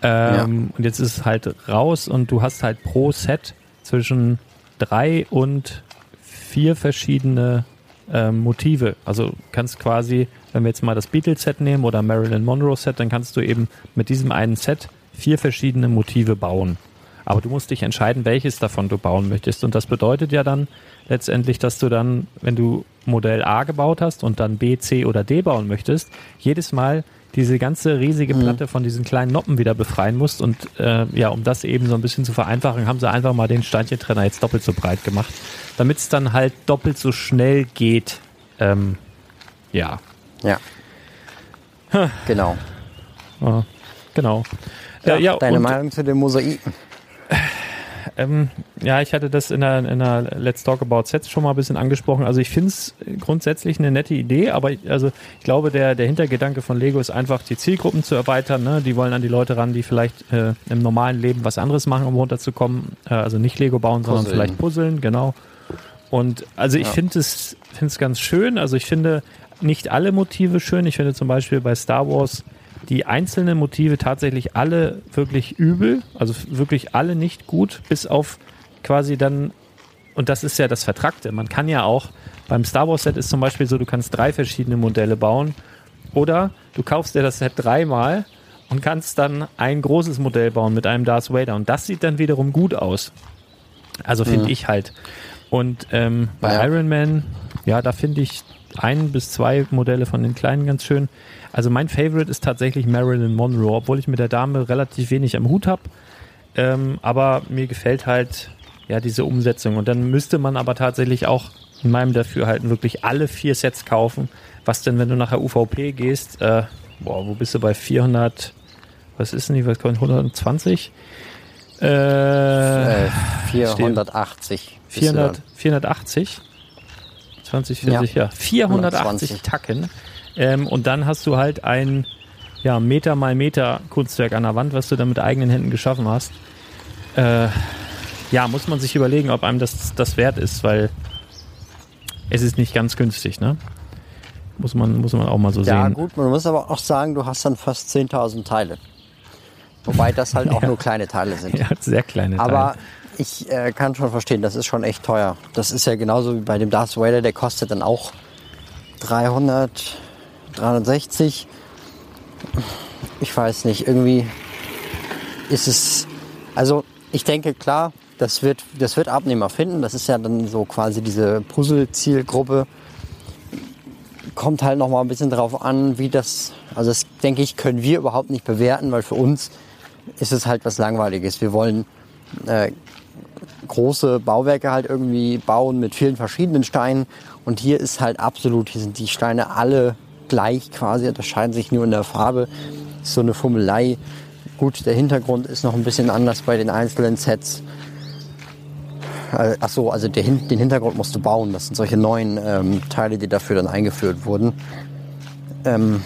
Ähm, ja. Und jetzt ist es halt raus und du hast halt pro Set zwischen drei und vier verschiedene ähm, Motive. Also kannst quasi, wenn wir jetzt mal das Beatles-Set nehmen oder Marilyn Monroe-Set, dann kannst du eben mit diesem einen Set vier verschiedene Motive bauen. Aber du musst dich entscheiden, welches davon du bauen möchtest. Und das bedeutet ja dann letztendlich, dass du dann, wenn du Modell A gebaut hast und dann B, C oder D bauen möchtest, jedes Mal diese ganze riesige mhm. Platte von diesen kleinen Noppen wieder befreien musst. Und äh, ja, um das eben so ein bisschen zu vereinfachen, haben sie einfach mal den Steinchentrenner jetzt doppelt so breit gemacht, damit es dann halt doppelt so schnell geht. Ähm, ja. Ja. Genau. Ja, genau. Ja, ja, deine Meinung zu den Mosaiken? Ähm, ja, ich hatte das in der, in der Let's Talk About Sets schon mal ein bisschen angesprochen. Also ich finde es grundsätzlich eine nette Idee, aber ich, also ich glaube, der, der Hintergedanke von Lego ist einfach, die Zielgruppen zu erweitern. Ne? Die wollen an die Leute ran, die vielleicht äh, im normalen Leben was anderes machen, um runterzukommen. Äh, also nicht Lego bauen, sondern vielleicht puzzeln, genau. Und also ich ja. finde es finde es ganz schön. Also ich finde nicht alle Motive schön. Ich finde zum Beispiel bei Star Wars die einzelnen Motive tatsächlich alle wirklich übel, also wirklich alle nicht gut, bis auf quasi dann, und das ist ja das Vertrackte, man kann ja auch, beim Star Wars Set ist zum Beispiel so, du kannst drei verschiedene Modelle bauen oder du kaufst dir das Set dreimal und kannst dann ein großes Modell bauen mit einem Darth Vader und das sieht dann wiederum gut aus. Also finde mhm. ich halt. Und ähm, bei ja. Iron Man, ja, da finde ich ein bis zwei Modelle von den kleinen ganz schön. Also mein Favorite ist tatsächlich Marilyn Monroe, obwohl ich mit der Dame relativ wenig am Hut habe. Ähm, aber mir gefällt halt ja diese Umsetzung. Und dann müsste man aber tatsächlich auch in meinem Dafürhalten wirklich alle vier Sets kaufen. Was denn, wenn du nachher UVP gehst? Äh, boah, wo bist du bei 400? Was ist denn die? Was 120? Äh, 480. 400, 480? 2040, ja. ja. 480 120. Tacken. Ähm, und dann hast du halt ein ja, Meter mal Meter Kunstwerk an der Wand, was du dann mit eigenen Händen geschaffen hast. Äh, ja, muss man sich überlegen, ob einem das, das wert ist, weil es ist nicht ganz günstig, ne? Muss man, muss man auch mal so ja, sehen. Ja, gut, man muss aber auch sagen, du hast dann fast 10.000 Teile. Wobei das halt auch (laughs) ja. nur kleine Teile sind. (laughs) Ja, sehr kleine Teile. Aber ich äh, kann schon verstehen, das ist schon echt teuer. Das ist ja genauso wie bei dem Darth Vader, der kostet dann auch 300, 360. Ich weiß nicht, irgendwie ist es. Also, ich denke, klar, das wird, das wird Abnehmer finden. Das ist ja dann so quasi diese Puzzle-Zielgruppe. Kommt halt noch mal ein bisschen drauf an, wie das. Also, das denke ich, können wir überhaupt nicht bewerten, weil für uns ist es halt was Langweiliges. Wir wollen äh, große Bauwerke halt irgendwie bauen mit vielen verschiedenen Steinen. Und hier ist halt absolut, hier sind die Steine alle gleich quasi, unterscheiden sich nur in der Farbe. Ist so eine Fummelei. Gut, der Hintergrund ist noch ein bisschen anders bei den einzelnen Sets. Äh, ach so, also den Hintergrund musst du bauen. Das sind solche neuen ähm, Teile, die dafür dann eingeführt wurden. Ähm,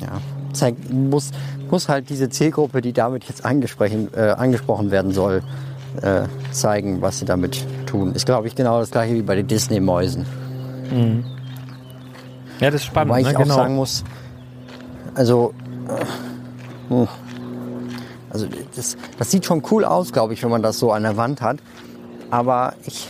ja, zeigt, muss, muss halt diese Zielgruppe, die damit jetzt angesprochen, äh, angesprochen werden soll, äh, zeigen, was sie damit tun. Ist, glaube ich, genau das gleiche wie bei den Disney-Mäusen. Ja, das ist spannend. Wobei ich ne? auch genau. sagen muss, also, äh, hm. also das, das sieht schon cool aus, glaube ich, wenn man das so an der Wand hat. Aber ich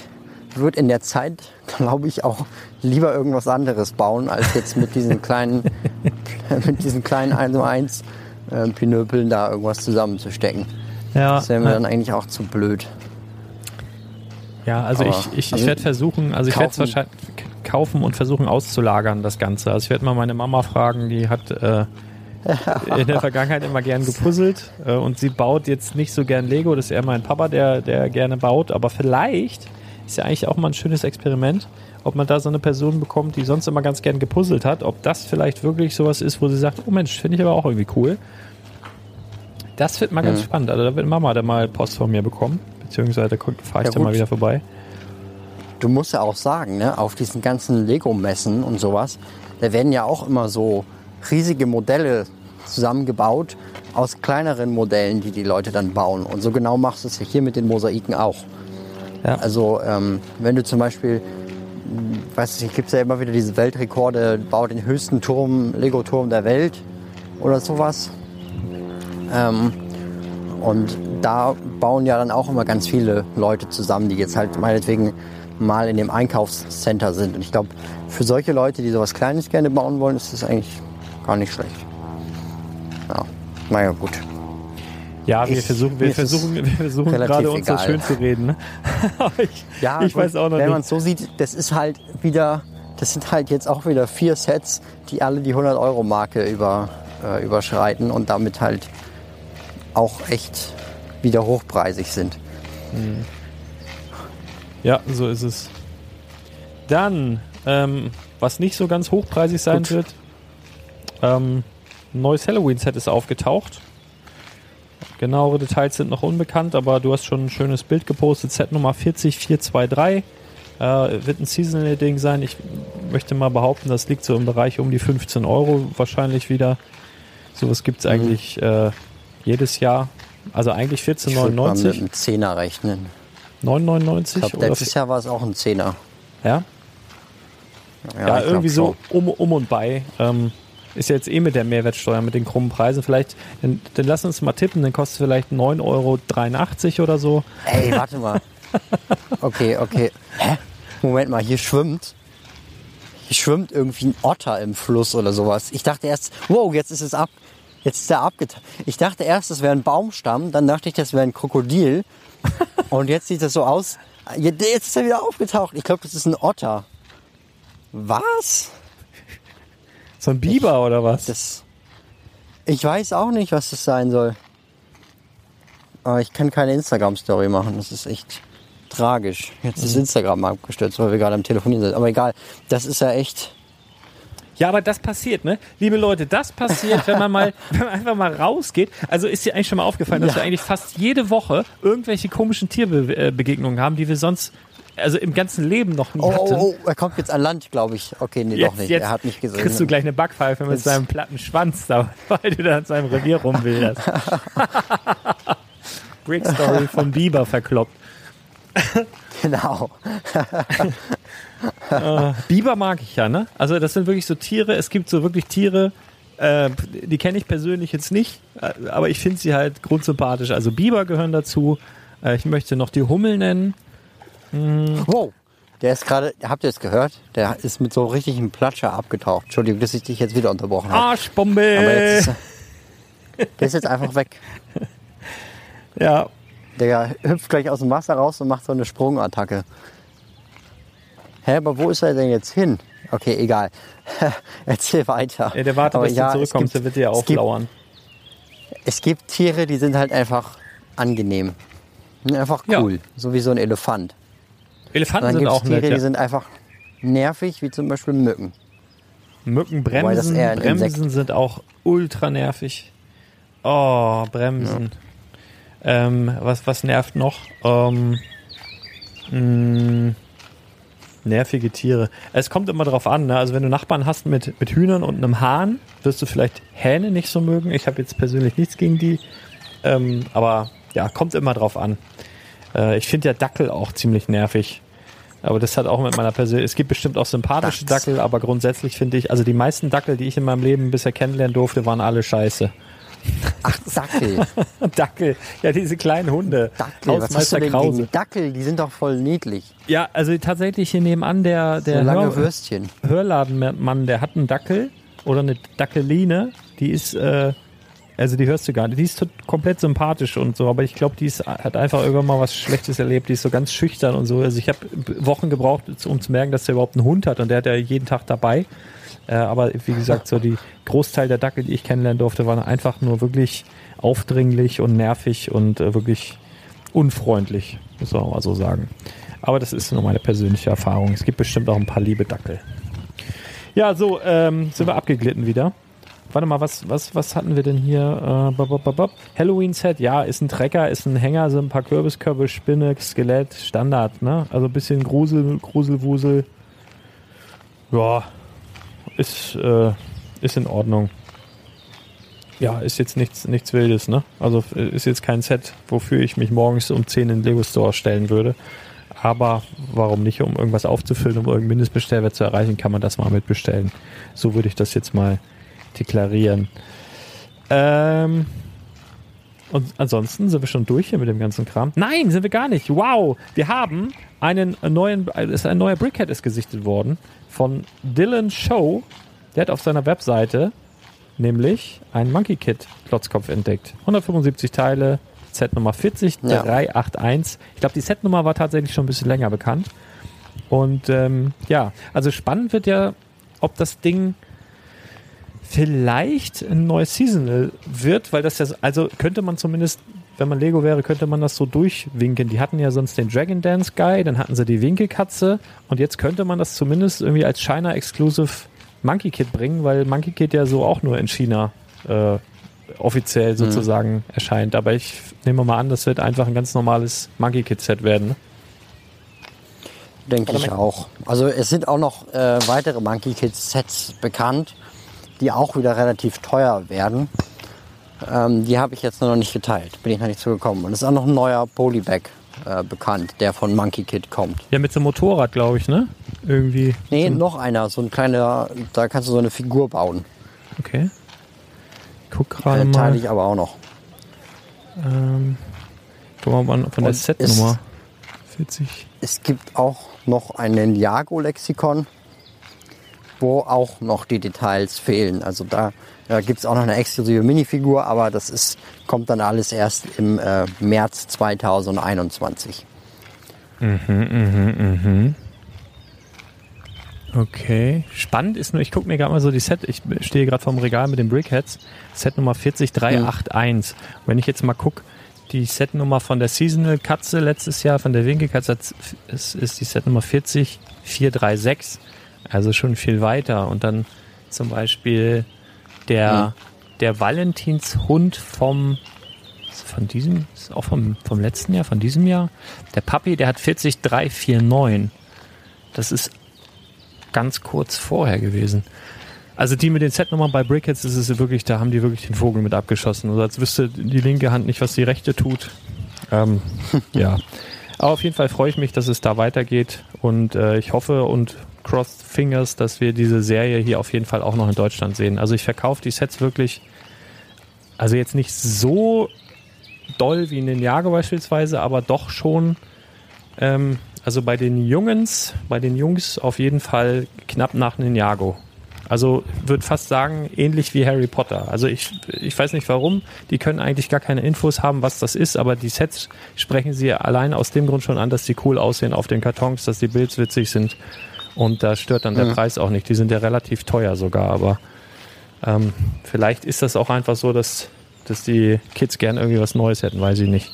würde in der Zeit, (laughs) glaube ich, auch lieber irgendwas anderes bauen, als jetzt mit diesen kleinen, (laughs) (laughs) mit diesen kleinen 1 1 äh, Pinöpeln da irgendwas zusammenzustecken. Ja, Das wäre mir dann eigentlich auch zu blöd. Ja, also Aber- ich, ich, ich also werde versuchen, also ich werde es wahrscheinlich kaufen und versuchen auszulagern, das Ganze. Also ich werde mal meine Mama fragen, die hat äh, in der (laughs) Vergangenheit immer gern gepuzzelt äh, und sie baut jetzt nicht so gern Lego, das ist eher mein Papa, der, der gerne baut, aber vielleicht ist ja eigentlich auch mal ein schönes Experiment, ob man da so eine Person bekommt, die sonst immer ganz gern gepuzzelt hat, ob das vielleicht wirklich sowas ist, wo sie sagt, oh Mensch, finde ich aber auch irgendwie cool. Das wird mal ganz Mhm. spannend. Also da wird Mama da mal Post von mir bekommen, beziehungsweise da fahre ich Ja, da mal wieder vorbei. Du musst ja auch sagen, ne, auf diesen ganzen Lego-Messen und sowas, da werden ja auch immer so riesige Modelle zusammengebaut aus kleineren Modellen, die die Leute dann bauen. Und so genau machst du es ja hier mit den Mosaiken auch. Ja. Also ähm, wenn du zum Beispiel, weißt du, gibt es ja immer wieder diese Weltrekorde, bau den höchsten Turm, Lego-Turm der Welt oder sowas. Ähm, und da bauen ja dann auch immer ganz viele Leute zusammen, die jetzt halt meinetwegen mal in dem Einkaufscenter sind. Und ich glaube, für solche Leute, die sowas Kleines gerne bauen wollen, ist das eigentlich gar nicht schlecht. Ja, naja, gut. Ja, wir Ich- versuchen, wir versuchen, wir versuchen gerade uns so egal. schön zu reden. Ne? (laughs) Ich, Ja, ich weiß auch noch wenn man es so sieht, das ist halt wieder, das sind halt jetzt auch wieder vier Sets, die alle die 100-Euro-Marke über, äh, überschreiten und damit halt auch echt wieder hochpreisig sind. Ja, so ist es. Dann, ähm, was nicht so ganz hochpreisig sein Gut. wird, ähm, ein neues Halloween-Set ist aufgetaucht. Genauere Details sind noch unbekannt, aber du hast schon ein schönes Bild gepostet. Set Nummer 40423. Äh, wird ein Seasonal-Ding sein. Ich möchte mal behaupten, das liegt so im Bereich um die 15 Euro wahrscheinlich wieder. Sowas gibt es eigentlich äh, jedes Jahr. Also eigentlich Ich würde mal mit 14,99, einem Zehner rechnen. 9,99 Ich glaube, letztes Jahr war es auch ein Zehner. ja? Ja, ich glaub irgendwie so um, um und bei. Ähm, ist jetzt eh mit der Mehrwertsteuer, mit den krummen Preisen. Vielleicht, dann, dann lass uns mal tippen, dann kostet es vielleicht 9,83 Euro oder so. Ey, (laughs) warte mal. Okay, okay. Hä? Moment mal, hier schwimmt. Hier schwimmt irgendwie ein Otter im Fluss oder sowas. Ich dachte erst, wow, jetzt ist es ab. Jetzt ist er abgetaucht. Ich dachte erst, das wäre ein Baumstamm, dann dachte ich, das wäre ein Krokodil. (laughs) Und jetzt sieht das so aus. Jetzt ist er wieder aufgetaucht. Ich glaube, das ist ein Otter. Was? So ein Biber oder was? Das. Ich weiß auch nicht, was das sein soll. Aber ich kann keine Instagram-Story machen. Das ist echt tragisch. Jetzt ist Instagram abgestürzt, weil wir gerade am Telefonieren sind. Aber egal. Das ist ja echt. Ja, aber das passiert, ne? Liebe Leute, das passiert, wenn man mal, (laughs) wenn man einfach mal rausgeht. Also ist dir eigentlich schon mal aufgefallen, dass Ja. wir eigentlich fast jede Woche irgendwelche komischen Tierbegegnungen haben, die wir sonst, also im ganzen Leben noch nie Oh, hatten. oh, oh, er kommt jetzt an Land, glaube ich. Okay, nee, doch nicht. er hat mich gesehen. kriegst du gleich eine Backpfeife mit Jetzt- seinem platten Schwanz da, (laughs) weil du da in seinem Revier rumwilderst. (laughs) Brick Story von Biber verkloppt. Genau. Biber mag ich ja, ne? Also das sind wirklich so Tiere, es gibt so wirklich Tiere, äh, die kenne ich persönlich jetzt nicht, äh, aber ich finde sie halt grundsympathisch. Also Biber gehören dazu. Äh, ich möchte noch die Hummel nennen. Wow. Der ist gerade, habt ihr es gehört? Der ist mit so richtigem Platscher abgetaucht. Entschuldigung, dass ich dich jetzt wieder unterbrochen habe. Arschbombe! Aber jetzt ist er, der ist jetzt einfach weg. (laughs) ja, Der hüpft gleich aus dem Wasser raus und macht so eine Sprungattacke. Hä, aber wo ist er denn jetzt hin? Okay, egal. (laughs) Erzähl weiter. Ja, der wartet, Aber bis ja, du zurückkommst, gibt- der wird dir es gibt- auflauern. Es gibt Tiere, die sind halt einfach angenehm. Die Einfach Ja. cool. So wie so ein Elefant. Elefanten dann sind auch Tiere, nett. die Ja. sind einfach nervig, wie zum Beispiel Mücken. Mücken bremsen, Bremsen Insekt- sind auch ultra nervig. Oh, Bremsen. Ähm, was, was nervt noch? Ähm, mh, Nervige Tiere. Es kommt immer drauf an. Ne? Also wenn du Nachbarn hast mit, mit Hühnern und einem Hahn, wirst du vielleicht Hähne nicht so mögen. Ich habe jetzt persönlich nichts gegen die. Ähm, aber ja, kommt immer drauf an. Äh, ich finde ja Dackel auch ziemlich nervig. Aber das hat auch mit meiner Persönlichkeit. Es gibt bestimmt auch sympathische Das- Dackel, aber grundsätzlich finde ich, also die meisten Dackel, die ich in meinem Leben bisher kennenlernen durfte, waren alle scheiße. Ach, Dackel. (laughs) Dackel, ja, diese kleinen Hunde. Dackel. Was hast du Hausmeister denn Krause. gegen Dackel? Die sind doch voll niedlich. Ja, also tatsächlich hier nebenan der, der so lange Hör- Würstchen. Hörladenmann, der hat einen Dackel oder eine Dackeline, die ist, äh, also die hörst du gar nicht, die ist komplett sympathisch und so, aber ich glaube, die ist, hat einfach irgendwann mal was Schlechtes erlebt, die ist so ganz schüchtern und so. Also ich habe Wochen gebraucht, um zu merken, dass der überhaupt einen Hund hat und der hat ja jeden Tag dabei. Äh, aber wie gesagt, so die Großteil der Dackel, die ich kennenlernen durfte, waren einfach nur wirklich aufdringlich und nervig und äh, wirklich unfreundlich, muss man mal so sagen. Aber das ist nur meine persönliche Erfahrung. Es gibt bestimmt auch ein paar liebe Dackel. Ja, so, ähm, sind wir abgeglitten wieder. Warte mal, was, was, was hatten wir denn hier? Äh, bop. Halloween-Set, ja, ist ein Trecker, ist ein Hänger, sind ein paar Kürbiskörbe, Spinne, Skelett, Standard, ne? Also ein bisschen Grusel, Gruselwusel. Ja, ist, äh, ist in Ordnung. Ja, ist jetzt nichts, nichts Wildes, ne? Also äh, ist jetzt kein Set, wofür ich mich morgens um 10 in den Lego Store stellen würde. Aber warum nicht, um irgendwas aufzufüllen, um irgendeinen Mindestbestellwert zu erreichen, kann man das mal mitbestellen. So würde ich das jetzt mal deklarieren. Ähm, und ansonsten sind wir schon durch hier mit dem ganzen Kram. Nein, sind wir gar nicht. Wow, wir haben einen neuen, es ist ein neuer Brickhead ist gesichtet worden von Dylan Show. Der hat auf seiner Webseite nämlich einen Monkey Kid Klotzkopf entdeckt. 175 Teile, Set Nummer 40381. Ich glaube, die Setnummer war tatsächlich schon ein bisschen länger bekannt. Und ähm, ja, also spannend wird ja, ob das Ding vielleicht ein neues Seasonal wird, weil das ja, also könnte man zumindest, wenn man Lego wäre, könnte man das so durchwinken. Die hatten ja sonst den Dragon Dance Guy, dann hatten sie die Winkelkatze und jetzt könnte man das zumindest irgendwie als China Exclusive Monkey Kid bringen, weil Monkey Kid ja so auch nur in China äh, offiziell sozusagen erscheint. Aber ich nehme mal an, das wird einfach ein ganz normales Monkey Kid Set werden. Denke ich auch. Also es sind auch noch äh, weitere Monkey Kids Sets bekannt, die auch wieder relativ teuer werden. Ähm, die habe ich jetzt noch nicht geteilt, bin ich noch nicht zugekommen. Und es ist auch noch ein neuer Polybag äh, bekannt, der von Monkey Kid kommt. Ja, mit so einem Motorrad, glaube ich, ne? Irgendwie. Nee, noch einer, so ein kleiner, da kannst du so eine Figur bauen. Okay. Guck gerade Äh, mal. teile ich aber auch noch. Ähm, guck mal von der Setnummer. 40. Es gibt auch noch ein Ninjago-Lexikon, wo auch noch die Details fehlen. Also da äh, gibt es auch noch eine exklusive Minifigur, aber das ist, kommt dann alles erst im äh, März 2021. Okay. Spannend ist nur, ich gucke mir gerade mal so die Set, ich stehe gerade vorm Regal mit den Brickheads, Set Nummer 40381. Wenn ich jetzt mal gucke, die Setnummer von der Seasonal Katze letztes Jahr, von der Winkelkatze, ist, ist die Setnummer 40436. Also schon viel weiter. Und dann zum Beispiel der, der Valentinshund vom, von diesem, ist auch vom, vom letzten Jahr, von diesem Jahr. Der Papi, der hat 40349. Das ist ganz kurz vorher gewesen. Also die mit den Setnummern bei Brickheads, das ist wirklich, da haben die wirklich den Vogel mit abgeschossen. Also als wüsste die linke Hand nicht, was die rechte tut. Ähm, (laughs) ja. Aber auf jeden Fall freue ich mich, dass es da weitergeht und äh, ich hoffe und cross fingers, dass wir diese Serie hier auf jeden Fall auch noch in Deutschland sehen. Also ich verkaufe die Sets wirklich, also jetzt nicht so doll wie in den Jago beispielsweise, aber doch schon ähm, also bei den Jungens, bei den Jungs auf jeden Fall knapp nach Ninjago. Also würde fast sagen, ähnlich wie Harry Potter. Also ich, ich weiß nicht warum, die können eigentlich gar keine Infos haben, was das ist, aber die Sets sprechen sie allein aus dem Grund schon an, dass die cool aussehen auf den Kartons, dass die Builds witzig sind. Und da stört dann der Preis auch nicht. Die sind ja relativ teuer sogar, aber ähm, vielleicht ist das auch einfach so, dass, dass die Kids gern irgendwie was Neues hätten, weiß ich nicht.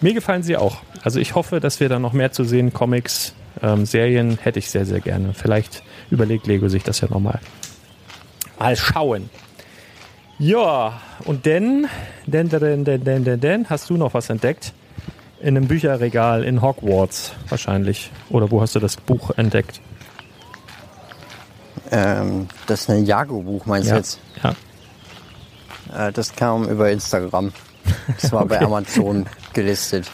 Mir gefallen sie auch. Also ich hoffe, dass wir da noch mehr zu sehen. Comics, ähm, Serien hätte ich sehr, sehr gerne. Vielleicht überlegt Lego sich das ja nochmal. Mal schauen. Ja, und denn, denn, denn, denn, denn, denn, denn, hast du noch was entdeckt? In einem Bücherregal in Hogwarts wahrscheinlich. Oder wo hast du das Buch entdeckt? Ähm, das ist ein Jago-Buch, meinst ja. du jetzt? Ja. Äh, das kam über Instagram. Das war bei (laughs) Okay. Amazon gelistet.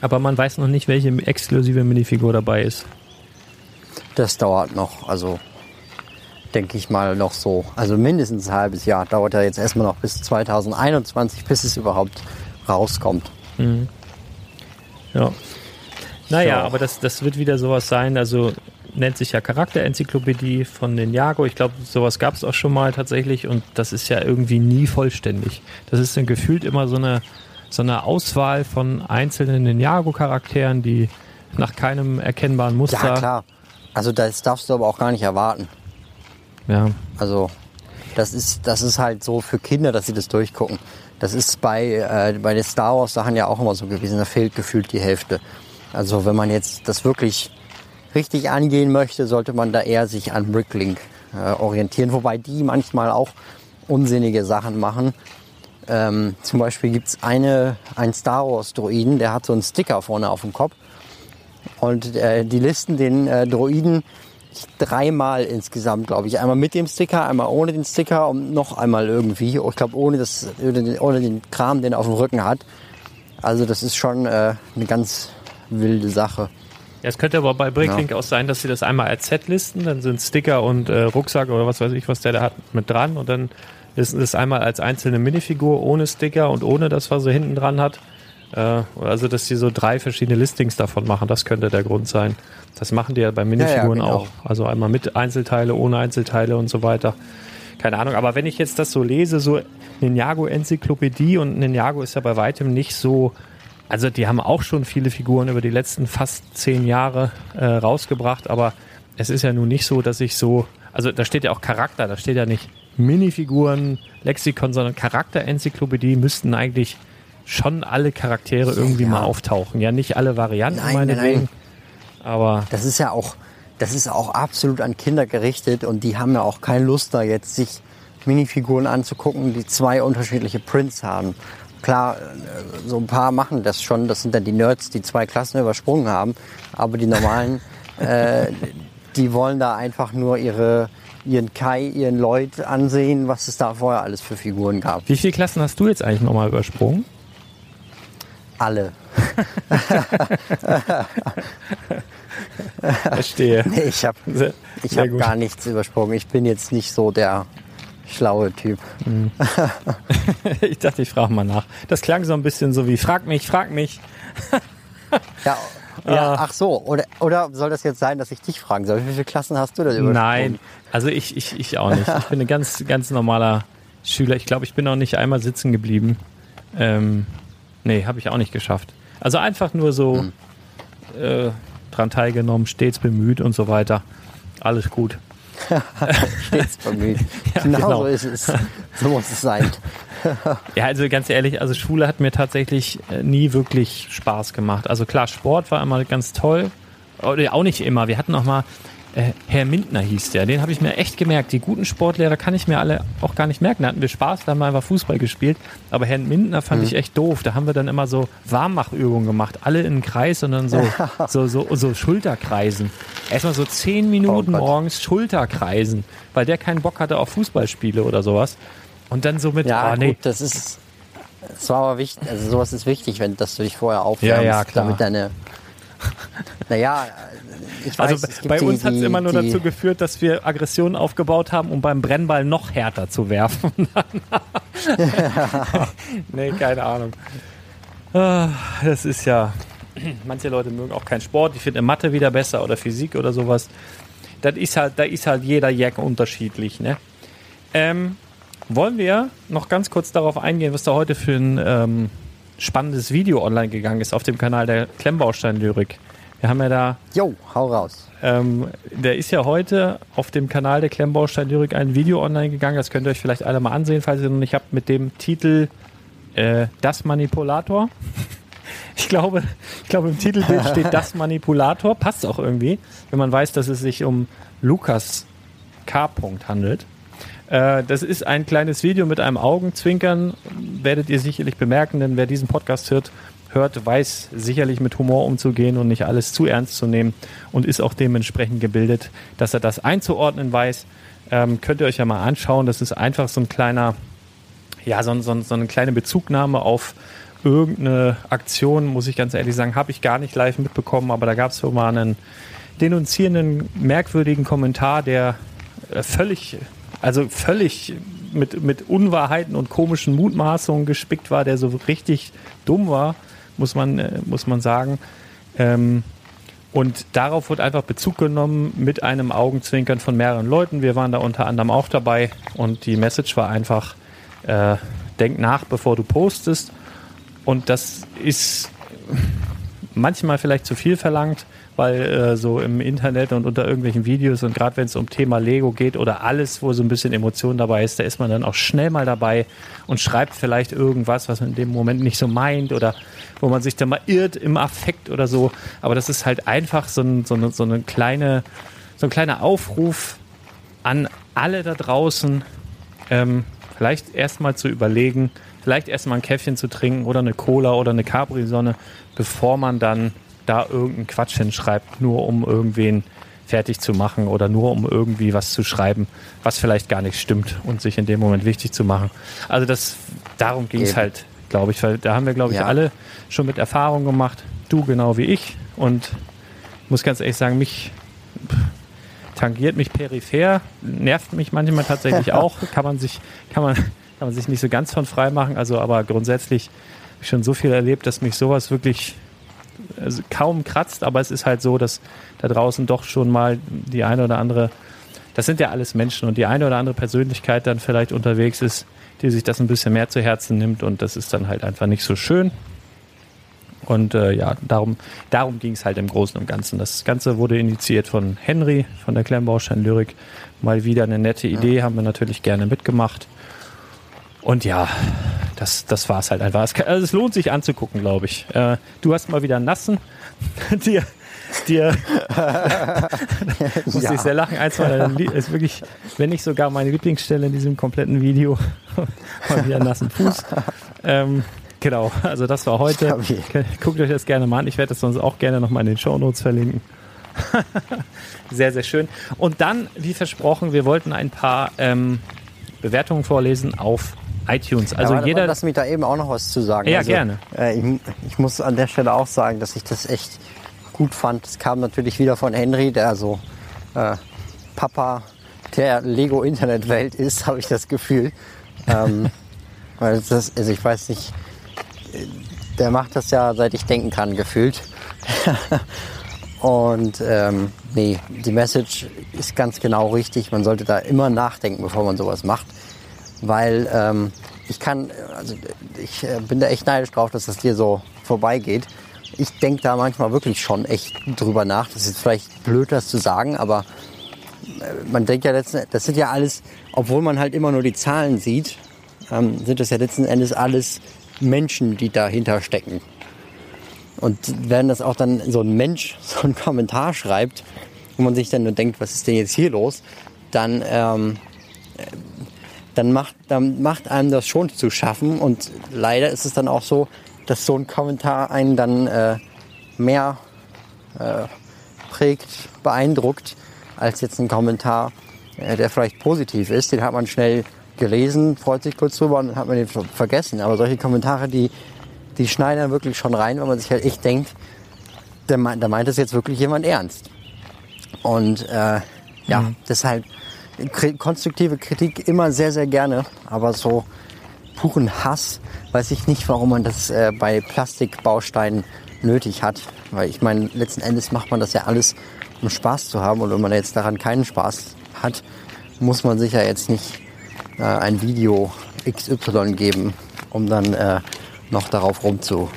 Aber man weiß noch nicht, welche exklusive Minifigur dabei ist. Das dauert noch, also denke ich mal noch so. Also mindestens ein halbes Jahr dauert ja jetzt erstmal noch bis 2021, bis es überhaupt rauskommt. Ja. Naja, Ja. aber das, das wird wieder sowas sein, also nennt sich ja Charakterenzyklopädie von Ninjago. Ich glaube, sowas gab es auch schon mal tatsächlich und das ist ja irgendwie nie vollständig. Das ist dann gefühlt immer so eine, so eine Auswahl von einzelnen Ninjago-Charakteren, die nach keinem erkennbaren Muster. Ja, klar. Also das darfst du aber auch gar nicht erwarten. Ja, Also das ist, das ist halt so für Kinder, dass sie das durchgucken. Das ist bei, äh, bei den Star Wars Sachen ja auch immer so gewesen. Da fehlt gefühlt die Hälfte. Also wenn man jetzt das wirklich richtig angehen möchte, sollte man da eher sich an Bricklink äh, orientieren. Wobei die manchmal auch unsinnige Sachen machen. Ähm, zum Beispiel gibt's eine, einen Star Wars Droiden, der hat so einen Sticker vorne auf dem Kopf. Und äh, die listen den äh, Droiden dreimal insgesamt, glaube ich. Einmal mit dem Sticker, einmal ohne den Sticker und noch einmal irgendwie. Ich glaube, ohne, das, ohne, den, Kram, den er auf dem Rücken hat. Also das ist schon äh, eine ganz wilde Sache. Ja, es könnte aber bei Bricklink auch sein, dass sie das einmal als Set listen, dann sind Sticker und äh, Rucksack oder was weiß ich, was der da hat, mit dran und dann ist es einmal als einzelne Minifigur ohne Sticker und ohne das, was er hinten dran hat. Äh, also, dass sie so drei verschiedene Listings davon machen, das könnte der Grund sein. Das machen die ja bei Minifiguren genau. auch. Also einmal mit Einzelteile, ohne Einzelteile und so weiter. Keine Ahnung, aber wenn ich jetzt das so lese, so Ninjago-Enzyklopädie und Ninjago ist ja bei weitem nicht so also die haben auch schon viele Figuren über die letzten fast zehn Jahre äh, rausgebracht, aber es ist ja nun nicht so, dass ich so, also da steht ja auch Charakter, da steht ja nicht Minifiguren, Lexikon, sondern Charakterenzyklopädie müssten eigentlich schon alle Charaktere irgendwie ja. mal auftauchen. Ja, nicht alle Varianten Nein, nein, meinetwegen, nein. aber Das ist ja auch, das ist auch absolut an Kinder gerichtet und die haben ja auch keine Lust da jetzt sich Minifiguren anzugucken, die zwei unterschiedliche Prints haben. Klar, äh, so ein paar machen das schon. Das sind dann die Nerds, die zwei Klassen übersprungen haben. Aber die normalen, (laughs) äh, die wollen da einfach nur ihre, ihren Kai, ihren Lloyd ansehen, was es da vorher alles für Figuren gab. wie viele Klassen hast du jetzt eigentlich nochmal übersprungen? Alle. (laughs) Verstehe. Nee, ich habe ich hab gar nichts übersprungen. Ich bin jetzt nicht so der schlaue Typ. (laughs) Ich dachte, ich frage mal nach. Das klang so ein bisschen so wie, frag mich, frag mich. (laughs) Ja, ja, Ah. ach so. Oder, oder soll das jetzt sein, dass ich dich fragen soll? Wie viele Klassen hast du denn übersprungen? Nein, also ich, ich, ich auch nicht. Ich bin ein ganz, ganz normaler Schüler. Ich glaube, ich bin auch nicht einmal sitzen geblieben. Ähm, nee, habe ich auch nicht geschafft. Also einfach nur so äh, dran teilgenommen, stets bemüht und so weiter. Alles gut. (laughs) Stets bemüht. (laughs) Ja, genau, genau. so ist es. So muss es sein. (laughs) Ja, also ganz ehrlich, also Schule hat mir tatsächlich äh, nie wirklich Spaß gemacht. Also klar, Sport war immer ganz toll. Oder auch nicht immer. Wir hatten auch mal, äh, Herr Mintner hieß der, den habe ich mir echt gemerkt. Die guten Sportlehrer kann ich mir alle auch gar nicht merken. Da hatten wir Spaß, da haben wir einfach Fußball gespielt. Aber Herrn Mintner fand ich echt doof. Da haben wir dann immer so Warmmachübungen gemacht. Alle in einen Kreis und dann so, so, so, so Schulterkreisen. Erstmal so zehn Minuten Oh morgens Schulterkreisen, weil der keinen Bock hatte auf Fußballspiele oder sowas. Und dann so mit, Ja, oh, nee, gut, das ist. Das war aber wichtig, also sowas ist wichtig, wenn, dass du dich vorher aufwärmst, Ja, ja, klar. damit deine. Naja, ich weiß, Also es gibt bei die, uns hat es immer nur die, dazu geführt, dass wir Aggressionen aufgebaut haben, um beim Brennball noch härter zu werfen. (laughs) nee, keine Ahnung. Ah, Das ist ja. Manche Leute mögen auch keinen Sport, die finden Mathe wieder besser oder Physik oder sowas. Das ist halt, da ist halt jeder Jack unterschiedlich, ne? Ähm, wollen wir noch ganz kurz darauf eingehen, was da heute für ein ähm, spannendes Video online gegangen ist auf dem Kanal der Klemmbaustein-Lyrik. Wir haben ja da Jo, hau raus. ähm, der ist ja heute auf dem Kanal der Klemmbaustein Lyrik ein Video online gegangen. Das könnt ihr euch vielleicht alle mal ansehen, falls ihr noch nicht habt, mit dem Titel äh, Das Manipulator. (laughs) Ich glaube, ich glaube, im Titelbild steht (laughs) Das Manipulator. Passt auch irgendwie, wenn man weiß, dass es sich um Lukas K. -Punkt handelt. Äh, das ist ein kleines Video mit einem Augenzwinkern. Werdet ihr sicherlich bemerken, denn wer diesen Podcast hört, hört, weiß sicherlich mit Humor umzugehen und nicht alles zu ernst zu nehmen und ist auch dementsprechend gebildet, dass er das einzuordnen weiß. Ähm, könnt ihr euch ja mal anschauen. Das ist einfach so ein kleiner, ja, so, so, so eine kleine Bezugnahme auf irgendeine Aktion, muss ich ganz ehrlich sagen, habe ich gar nicht live mitbekommen, aber da gab es so mal einen denunzierenden, merkwürdigen Kommentar, der äh, völlig, also völlig mit, mit Unwahrheiten und komischen Mutmaßungen gespickt war, der so richtig dumm war, muss man, äh, muss man sagen. Ähm, und darauf wird einfach Bezug genommen mit einem Augenzwinkern von mehreren Leuten. Wir waren da unter anderem auch dabei und die Message war einfach, äh, denk nach, bevor du postest. Und das ist manchmal vielleicht zu viel verlangt, weil äh, so im Internet und unter irgendwelchen Videos und gerade wenn es um Thema Lego geht oder alles, wo so ein bisschen Emotion dabei ist, da ist man dann auch schnell mal dabei und schreibt vielleicht irgendwas, was man in dem Moment nicht so meint oder wo man sich dann mal irrt im Affekt oder so. Aber das ist halt einfach so, ein, so, eine, so eine kleine, so ein kleiner Aufruf an alle da draußen, ähm, vielleicht erstmal zu überlegen, vielleicht erstmal ein Käffchen zu trinken oder eine Cola oder eine Capri-Sonne, bevor man dann da irgendeinen Quatsch hinschreibt, nur um irgendwen fertig zu machen oder nur um irgendwie was zu schreiben, was vielleicht gar nicht stimmt und sich in dem Moment wichtig zu machen. Also das, darum ging es halt, glaube ich, weil da haben wir, glaube ich, ja. alle schon mit Erfahrung gemacht. Du genau wie ich und muss ganz ehrlich sagen, mich tangiert mich peripher, nervt mich manchmal tatsächlich (laughs) auch, kann man sich, kann man, kann man sich nicht so ganz von frei machen, also aber grundsätzlich habe ich schon so viel erlebt, dass mich sowas wirklich also kaum kratzt, aber es ist halt so, dass da draußen doch schon mal die eine oder andere, das sind ja alles Menschen und die eine oder andere Persönlichkeit dann vielleicht unterwegs ist, die sich das ein bisschen mehr zu Herzen nimmt und das ist dann halt einfach nicht so schön. Und äh, ja, darum, darum ging es halt im Großen und Ganzen. Das Ganze wurde initiiert von Henry von der Klemmbaustein Lyrik. Mal wieder eine nette Idee, haben wir natürlich gerne mitgemacht. Und ja, das, das war es halt einfach. Es, kann, also es lohnt sich anzugucken, glaube ich. Äh, du hast mal wieder einen nassen. (laughs) dir, dir (laughs) muss ja. ich sehr lachen. Eins meiner ist wirklich, wenn nicht sogar meine Lieblingsstelle in diesem kompletten Video, (laughs) mal wieder einen nassen Fuß. Ähm, genau, also das war heute. Guckt euch das gerne mal an. Ich werde das sonst auch gerne nochmal in den Show Notes verlinken. sehr, sehr schön. Und dann, wie versprochen, wir wollten ein paar ähm, Bewertungen vorlesen auf iTunes. Also ja, jeder. Lass mich da eben auch noch was zu sagen. Ja, also, gerne. Äh, ich, ich, muss an der Stelle auch sagen, dass ich das echt gut fand. Es kam natürlich wieder von Henry, der so äh, Papa der Lego-Internetwelt ist, (laughs) habe ich das Gefühl. Ähm, (laughs) weil das, also ich weiß nicht, der macht das ja seit ich denken kann, gefühlt. (laughs) Und ähm, nee, die Message ist ganz genau richtig. Man sollte da immer nachdenken, bevor man sowas macht weil ähm, ich kann, also ich äh, bin da echt neidisch drauf, dass das dir so vorbeigeht. Ich denke da manchmal wirklich schon echt drüber nach. Das ist vielleicht blöd, das zu sagen, aber äh, man denkt ja letzten, das sind ja alles, obwohl man halt immer nur die Zahlen sieht, ähm, sind das ja letzten Endes alles Menschen, die dahinter stecken. Und wenn das auch dann so ein Mensch (laughs) so einen Kommentar schreibt, wo man sich dann nur denkt, was ist denn jetzt hier los, dann ähm, dann macht, dann macht einem das schon zu schaffen. Und leider ist es dann auch so, dass so ein Kommentar einen dann äh, mehr äh, prägt, beeindruckt, als jetzt ein Kommentar, äh, der vielleicht positiv ist. Den hat man schnell gelesen, freut sich kurz drüber und dann hat man den vergessen. Aber solche Kommentare, die, die schneiden dann wirklich schon rein, wenn man sich halt echt denkt, da meint, meint es jetzt wirklich jemand ernst. Und äh, ja, mhm. deshalb konstruktive Kritik immer sehr, sehr gerne, aber so puren Hass weiß ich nicht, warum man das äh, bei Plastikbausteinen nötig hat. Weil ich meine, letzten Endes macht man das ja alles, um Spaß zu haben. Und wenn man jetzt daran keinen Spaß hat, muss man sich ja jetzt nicht äh, ein Video XY geben, um dann äh, noch darauf rumzuhacken.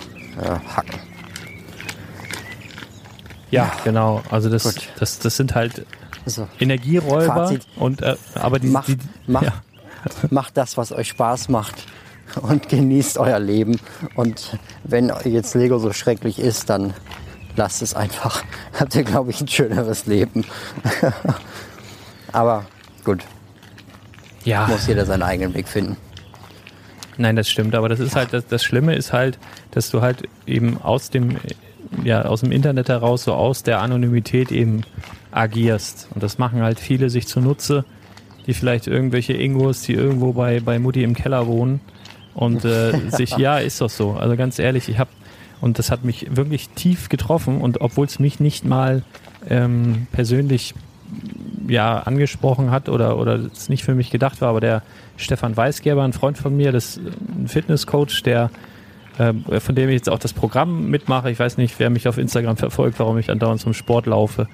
Ja, genau. Also das, das, das sind halt so. Energieräuber Fazit. und äh, aber die, macht, die, macht, ja. (laughs) macht das, was euch Spaß macht und genießt euer Leben. Und wenn jetzt Lego so schrecklich ist, dann lasst es einfach. (laughs) Habt ihr, glaube ich, ein schöneres Leben. (laughs) Aber gut. Ja. Muss jeder seinen eigenen Weg finden. Nein, das stimmt, aber das ist halt, das, das Schlimme ist halt, dass du halt eben aus dem, ja, aus dem Internet heraus, so aus der Anonymität eben agierst. Und das machen halt viele sich zunutze, die vielleicht irgendwelche Ingos, die irgendwo bei, bei Mutti im Keller wohnen und äh, (laughs) sich, ja, ist doch so. Also ganz ehrlich, ich habe, und das hat mich wirklich tief getroffen und obwohl es mich nicht mal ähm, persönlich ja angesprochen hat oder oder es nicht für mich gedacht war, aber der Stefan Weisgerber, ein Freund von mir, das ist ein Fitnesscoach, der äh, von dem ich jetzt auch das Programm mitmache. Ich weiß nicht, wer mich auf Instagram verfolgt, warum ich andauernd zum Sport laufe.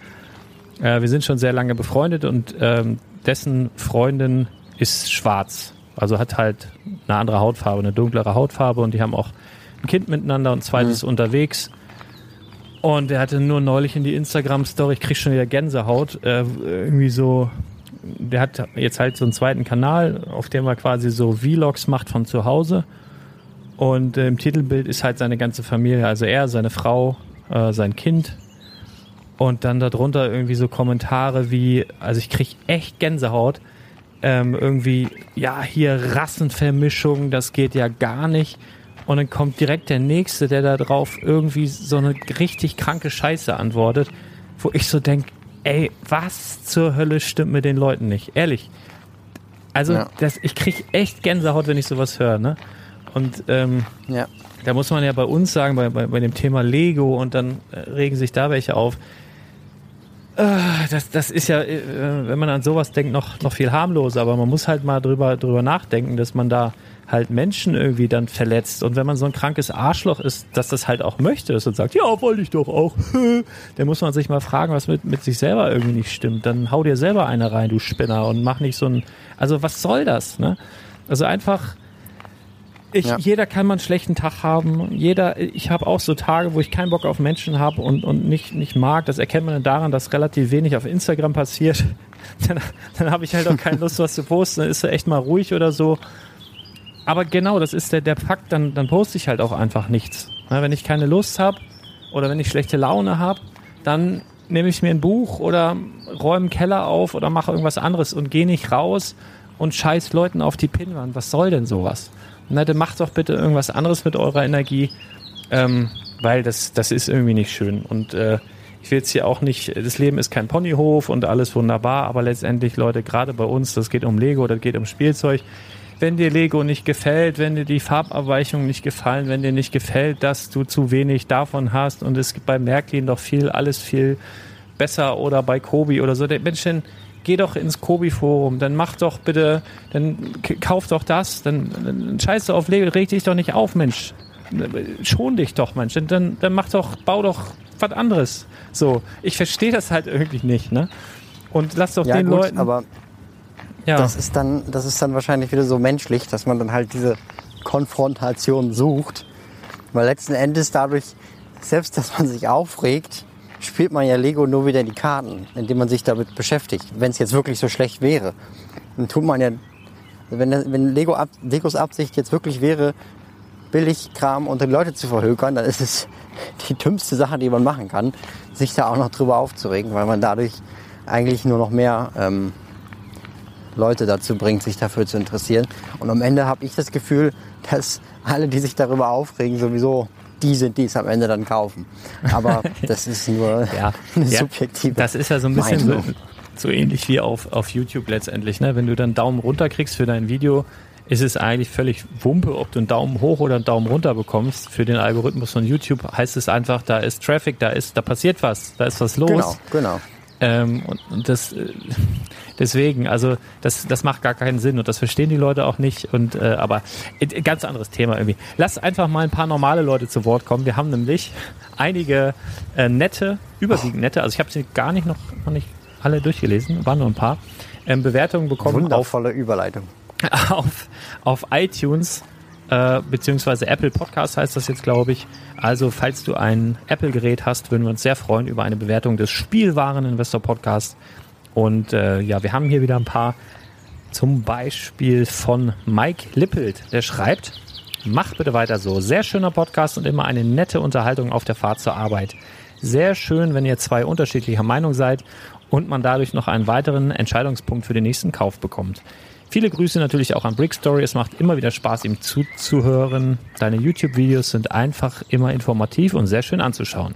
Äh, wir sind schon sehr lange befreundet und ähm, dessen Freundin ist schwarz. Also hat halt eine andere Hautfarbe, eine dunklere Hautfarbe und die haben auch ein Kind miteinander und zweites mhm. unterwegs. Und er hatte nur neulich in die Instagram-Story, ich krieg schon wieder Gänsehaut, äh, irgendwie so, der hat jetzt halt so einen zweiten Kanal, auf dem er quasi so Vlogs macht von zu Hause. Und äh, im Titelbild ist halt seine ganze Familie, also er, seine Frau, äh, sein Kind. Und dann darunter irgendwie so Kommentare wie, also ich krieg echt Gänsehaut. Ähm, irgendwie, ja, hier Rassenvermischung, das geht ja gar nicht. Und dann kommt direkt der Nächste, der da drauf irgendwie so eine richtig kranke Scheiße antwortet, wo ich so denke, ey, was zur Hölle stimmt mit den Leuten nicht? Ehrlich. Also, ja. das, ich krieg echt Gänsehaut, wenn ich sowas höre, ne? Und ähm, ja. da muss man ja bei uns sagen, bei, bei, bei dem Thema Lego und dann äh, regen sich da welche auf. Äh, das, das ist ja, äh, wenn man an sowas denkt, noch, noch viel harmloser, aber man muss halt mal drüber, drüber nachdenken, dass man da halt Menschen irgendwie dann verletzt. Und wenn man so ein krankes Arschloch ist, dass das halt auch möchte und sagt, ja, wollte ich doch auch, (laughs) dann muss man sich mal fragen, was mit, mit sich selber irgendwie nicht stimmt. Dann hau dir selber eine rein, du Spinner, und mach nicht so ein, also was soll das, ne? Also einfach, ich, ja. jeder kann mal einen schlechten Tag haben. Jeder, ich habe auch so Tage, wo ich keinen Bock auf Menschen habe und, und nicht, nicht mag. Das erkennt man daran, dass relativ wenig auf Instagram passiert. (laughs) Dann, dann habe ich halt auch keine Lust, was zu posten. Dann ist er echt mal ruhig oder so aber genau, das ist der, der Fakt, dann, dann poste ich halt auch einfach nichts. Ja, wenn ich keine Lust habe oder wenn ich schlechte Laune habe, dann nehme ich mir ein Buch oder räume einen Keller auf oder mache irgendwas anderes und gehe nicht raus und scheiß Leuten auf die Pinnwand. Was soll denn sowas? Na, dann macht doch bitte irgendwas anderes mit eurer Energie, ähm, weil das, das ist irgendwie nicht schön. Und äh, ich will jetzt hier auch nicht, das Leben ist kein Ponyhof und alles wunderbar, aber letztendlich, Leute, gerade bei uns, das geht um Lego, das geht um Spielzeug wenn dir Lego nicht gefällt, wenn dir die Farbabweichungen nicht gefallen, wenn dir nicht gefällt, dass du zu wenig davon hast und es gibt bei Märklin doch viel, alles viel besser oder bei Kobi oder so. Der Mensch, dann geh doch ins Kobi-Forum, dann mach doch bitte, dann kauf doch das, dann, dann scheiß doch auf reg dich doch nicht auf, Mensch. Schon dich doch, Mensch. Dann, dann mach doch, bau doch was anderes. So, ich verstehe das halt irgendwie nicht, ne? Und lass doch ja, den gut, Leuten. Aber ja. Das ist dann, das ist dann wahrscheinlich wieder so menschlich, dass man dann halt diese Konfrontation sucht. Weil letzten Endes dadurch, selbst dass man sich aufregt, spielt man ja Lego nur wieder in die Karten, indem man sich damit beschäftigt. Wenn es jetzt wirklich so schlecht wäre, dann tut man ja, wenn, wenn Lego Ab, Legos Absicht jetzt wirklich wäre, billig Kram unter die Leute zu verhökern, dann ist es (laughs) die dümmste Sache, die man machen kann, sich da auch noch drüber aufzuregen, weil man dadurch eigentlich nur noch mehr ähm, Leute dazu bringt, sich dafür zu interessieren. Und am Ende habe ich das Gefühl, dass alle, die sich darüber aufregen, sowieso die sind, die es am Ende dann kaufen. Aber (laughs) das ist nur ja, (laughs) eine ja, subjektive. Das ist ja so ein bisschen so, so, ähnlich wie auf, auf YouTube letztendlich. Ne? Wenn du dann Daumen runter kriegst für dein Video, ist es eigentlich völlig Wumpe, ob du einen Daumen hoch oder einen Daumen runter bekommst. Für den Algorithmus von YouTube heißt es einfach, da ist Traffic, da ist, da passiert was, da ist was los. Genau, genau. Ähm, und, und das äh, deswegen, also das, das macht gar keinen Sinn und das verstehen die Leute auch nicht. Und äh, aber äh, ganz anderes Thema irgendwie. Lass einfach mal ein paar normale Leute zu Wort kommen. Wir haben nämlich einige äh, nette, überwiegend nette, also ich habe sie gar nicht noch, noch nicht alle durchgelesen, waren nur ein paar, ähm, Bewertungen bekommen. Wundervolle auf, Überleitung. (laughs) Auf, auf iTunes äh, beziehungsweise Apple Podcast heißt das jetzt, glaube ich. Also, falls du ein Apple-Gerät hast, würden wir uns sehr freuen über eine Bewertung des Spielwaren-Investor Podcasts. Und äh, ja, wir haben hier wieder ein paar. Zum Beispiel von Mike Lippelt, der schreibt, mach bitte weiter so. Sehr schöner Podcast und immer eine nette Unterhaltung auf der Fahrt zur Arbeit. Sehr schön, wenn ihr zwei unterschiedlicher Meinung seid und man dadurch noch einen weiteren Entscheidungspunkt für den nächsten Kauf bekommt. Viele Grüße natürlich auch an Brickstory. Es macht immer wieder Spaß, ihm zuzuhören. Deine YouTube-Videos sind einfach immer informativ und sehr schön anzuschauen.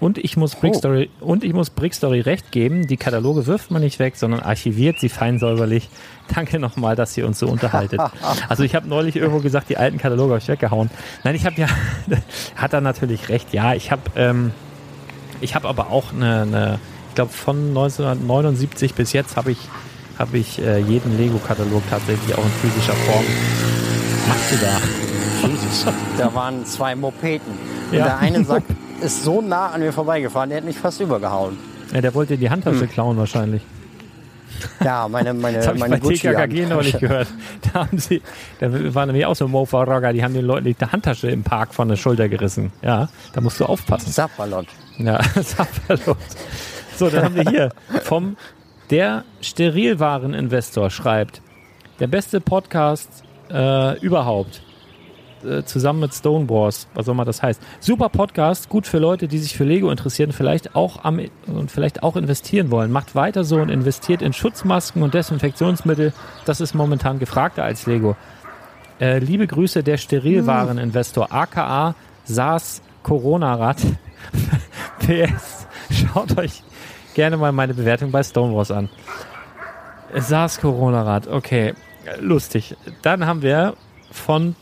Und ich muss Brickstory oh. und ich muss Brickstory recht geben. Die Kataloge wirft man nicht weg, sondern archiviert sie fein säuberlich. (laughs) Danke nochmal, dass ihr uns so unterhaltet. (laughs) also ich habe neulich irgendwo gesagt, die alten Kataloge habe ich weggehauen. Nein, ich habe ja, (laughs) hat er natürlich recht. Ja, ich habe, ähm, ich habe aber auch eine, eine ich glaube von 1979 bis jetzt habe ich habe ich äh, jeden Lego-Katalog tatsächlich auch in physischer Form. Machst du da? Jesus. Da waren zwei Mopeden. Und ja. der eine Sack ist so nah an mir vorbeigefahren, der hat mich fast übergehauen. Ja, der wollte die Handtasche hm. klauen wahrscheinlich. Ja, meine, meine, das habe ich meine bei TKKG neulich gehört. (laughs) Da haben sie, da waren nämlich auch so Mofa-Rogger, die haben den Leuten die Handtasche im Park von der Schulter gerissen. Ja, da musst du aufpassen. Sapperlot. Ja, (laughs) Sapperlot. So, dann haben wir hier vom der Sterilwareninvestor schreibt, der beste Podcast äh, überhaupt. Äh, zusammen mit Stone Wars, was auch immer das heißt. Super Podcast, gut für Leute, die sich für Lego interessieren, vielleicht auch am und vielleicht auch investieren wollen. Macht weiter so und investiert in Schutzmasken und Desinfektionsmittel. Das ist momentan gefragter als Lego. Äh, liebe Grüße der Sterilwareninvestor, aka SARS Corona-Rad. (laughs) PS, schaut euch gerne mal meine Bewertung bei Stonewalls an. SARS Corona-Rad, okay, lustig. Dann haben wir von,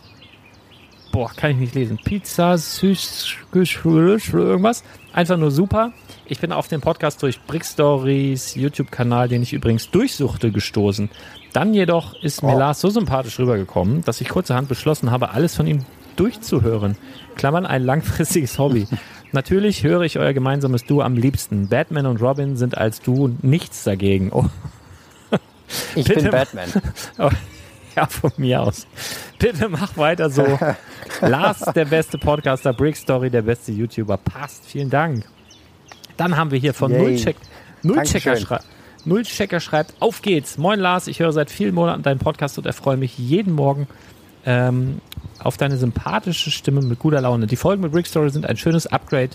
boah, kann ich nicht lesen, Pizza, Süß, irgendwas. Einfach nur super. Ich bin auf den Podcast durch Brick Stories YouTube-Kanal, den ich übrigens durchsuchte, gestoßen. Dann jedoch ist mir oh. Lars so sympathisch rübergekommen, dass ich kurzerhand beschlossen habe, alles von ihm durchzuhören. Klammern ein langfristiges Hobby. (laughs) Natürlich höre ich euer gemeinsames Duo am liebsten. Batman und Robin sind als Duo nichts dagegen. Oh. Ich Bitte bin Batman. (laughs) (laughs) Ja, von mir aus. Bitte mach weiter so. Lars, der beste Podcaster, Brick Story, der beste YouTuber. Passt, vielen Dank. Dann haben wir hier von Nullcheck. Nullchecker schreibt. Nullchecker schreibt, auf geht's. Moin Lars, ich höre seit vielen Monaten deinen Podcast und erfreue mich jeden Morgen ähm, auf deine sympathische Stimme mit guter Laune. Die Folgen mit Brick Story sind ein schönes Upgrade.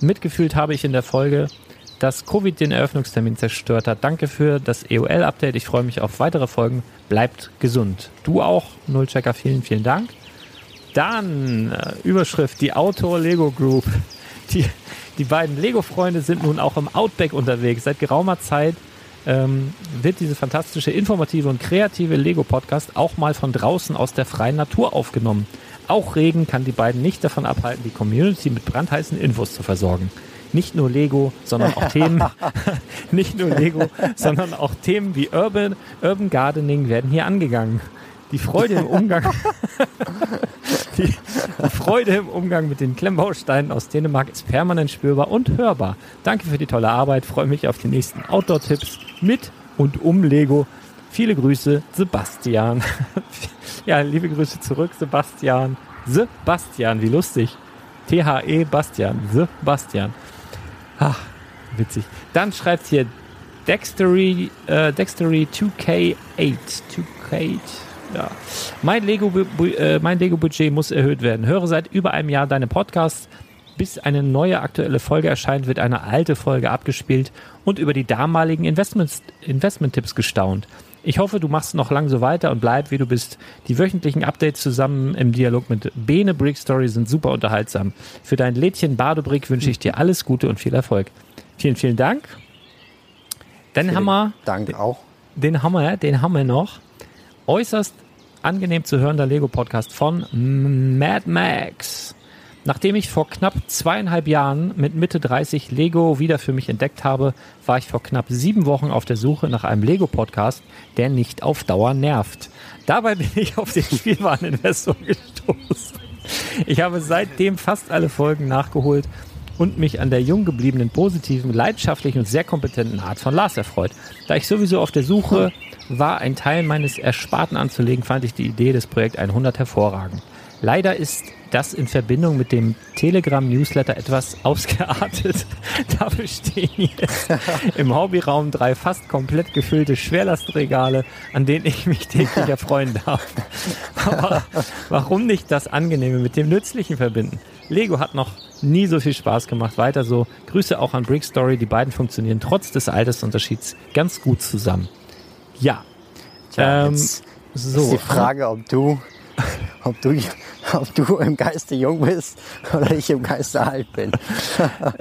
Mitgefühlt habe ich in der Folge, dass Covid den Eröffnungstermin zerstört hat. Danke für das EOL-Update. Ich freue mich auf weitere Folgen. Bleibt gesund. Du auch, Nullchecker. Vielen, vielen Dank. Dann äh, Überschrift, die Autor Lego Group. Die, die beiden Lego-Freunde sind nun auch im Outback unterwegs. Seit geraumer Zeit ähm, wird diese fantastische, informative und kreative Lego-Podcast auch mal von draußen aus der freien Natur aufgenommen. Auch Regen kann die beiden nicht davon abhalten, die Community mit brandheißen Infos zu versorgen. Nicht nur Lego, sondern auch Themen, (laughs) nicht nur Lego, sondern auch Themen wie Urban, Urban Gardening werden hier angegangen. Die Freude im Umgang, (laughs) die, die, Freude im Umgang mit den Klemmbausteinen aus Dänemark ist permanent spürbar und hörbar. Danke für die tolle Arbeit. Freue mich auf die nächsten Outdoor-Tipps mit und um Lego. Viele Grüße, Sebastian. (laughs) ja, liebe Grüße zurück, Sebastian. Sebastian, wie lustig. T-H-E Bastian. Sebastian. Ach, witzig. Dann schreibt hier Dextery, äh, Dextery 2K8. 2K8 ja. Mein Lego-Budget äh, mein Lego muss erhöht werden. Höre seit über einem Jahr deine Podcasts. Bis eine neue aktuelle Folge erscheint, wird eine alte Folge abgespielt und über die damaligen Investments, Investment-Tipps gestaunt. Ich hoffe, du machst noch lang so weiter und bleib, wie du bist. Die wöchentlichen Updates zusammen im Dialog mit Bene Brick Story sind super unterhaltsam. Für dein Lädchen Badebrick wünsche ich dir alles Gute und viel Erfolg. Vielen, vielen Dank. Dann vielen haben wir. Dank auch. Den haben wir, den haben wir noch äußerst angenehm zu hörender Lego-Podcast von Mad Max. Nachdem ich vor knapp zweieinhalb Jahren mit Mitte 30 Lego wieder für mich entdeckt habe, war ich vor knapp sieben Wochen auf der Suche nach einem Lego-Podcast, der nicht auf Dauer nervt. Dabei bin ich auf den Spielwareninvestor (laughs) gestoßen. Ich habe seitdem fast alle Folgen nachgeholt und mich an der jung gebliebenen, positiven, leidenschaftlichen und sehr kompetenten Art von Lars erfreut. Da ich sowieso auf der Suche war, ein Teil meines Ersparten anzulegen, fand ich die Idee des Projekt 100 hervorragend. Leider ist das in Verbindung mit dem Telegram-Newsletter etwas ausgeartet. (laughs) Dafür stehen jetzt im Hobbyraum drei fast komplett gefüllte Schwerlastregale, an denen ich mich täglich erfreuen darf. Aber warum nicht das Angenehme mit dem Nützlichen verbinden? Lego hat noch nie so viel Spaß gemacht. Weiter so. Grüße auch an Brick Story. Die beiden funktionieren trotz des Altersunterschieds ganz gut zusammen. Ja, Tja, Ähm, so. ist die Frage, ob du, (laughs) ob du, ob du im Geiste jung bist oder ich im Geiste alt bin.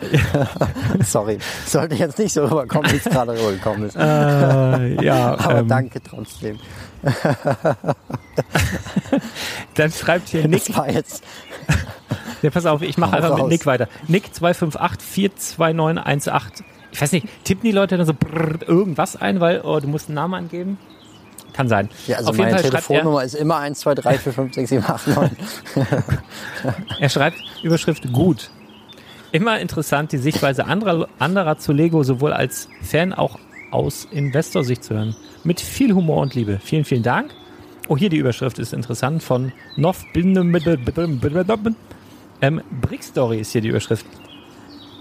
(laughs) Sorry, sollte jetzt nicht so rüberkommen, wie es gerade rübergekommen ist. (laughs) Äh, ja, Aber ähm, danke trotzdem. dann schreibt hier Nick, Das war jetzt ja, pass auf, ich mache einfach mit raus. Nick weiter. Nick 258 42918. Ich weiß nicht, tippen die Leute dann so brrr, irgendwas ein, weil oh, du musst einen Namen angeben? Kann sein. Ja, also Auf jeden meine Fall schreibt er, Telefonnummer ist immer 1, 2, 3, 4, 5, 6, 7, 8, 9. er schreibt Überschrift gut. Immer interessant, die Sichtweise anderer, anderer zu Lego sowohl als Fan auch aus Investorsicht zu hören. Mit viel Humor und Liebe. Vielen, vielen Dank. Oh, hier die Überschrift ist interessant von Nov ähm, Brick Story ist hier die Überschrift.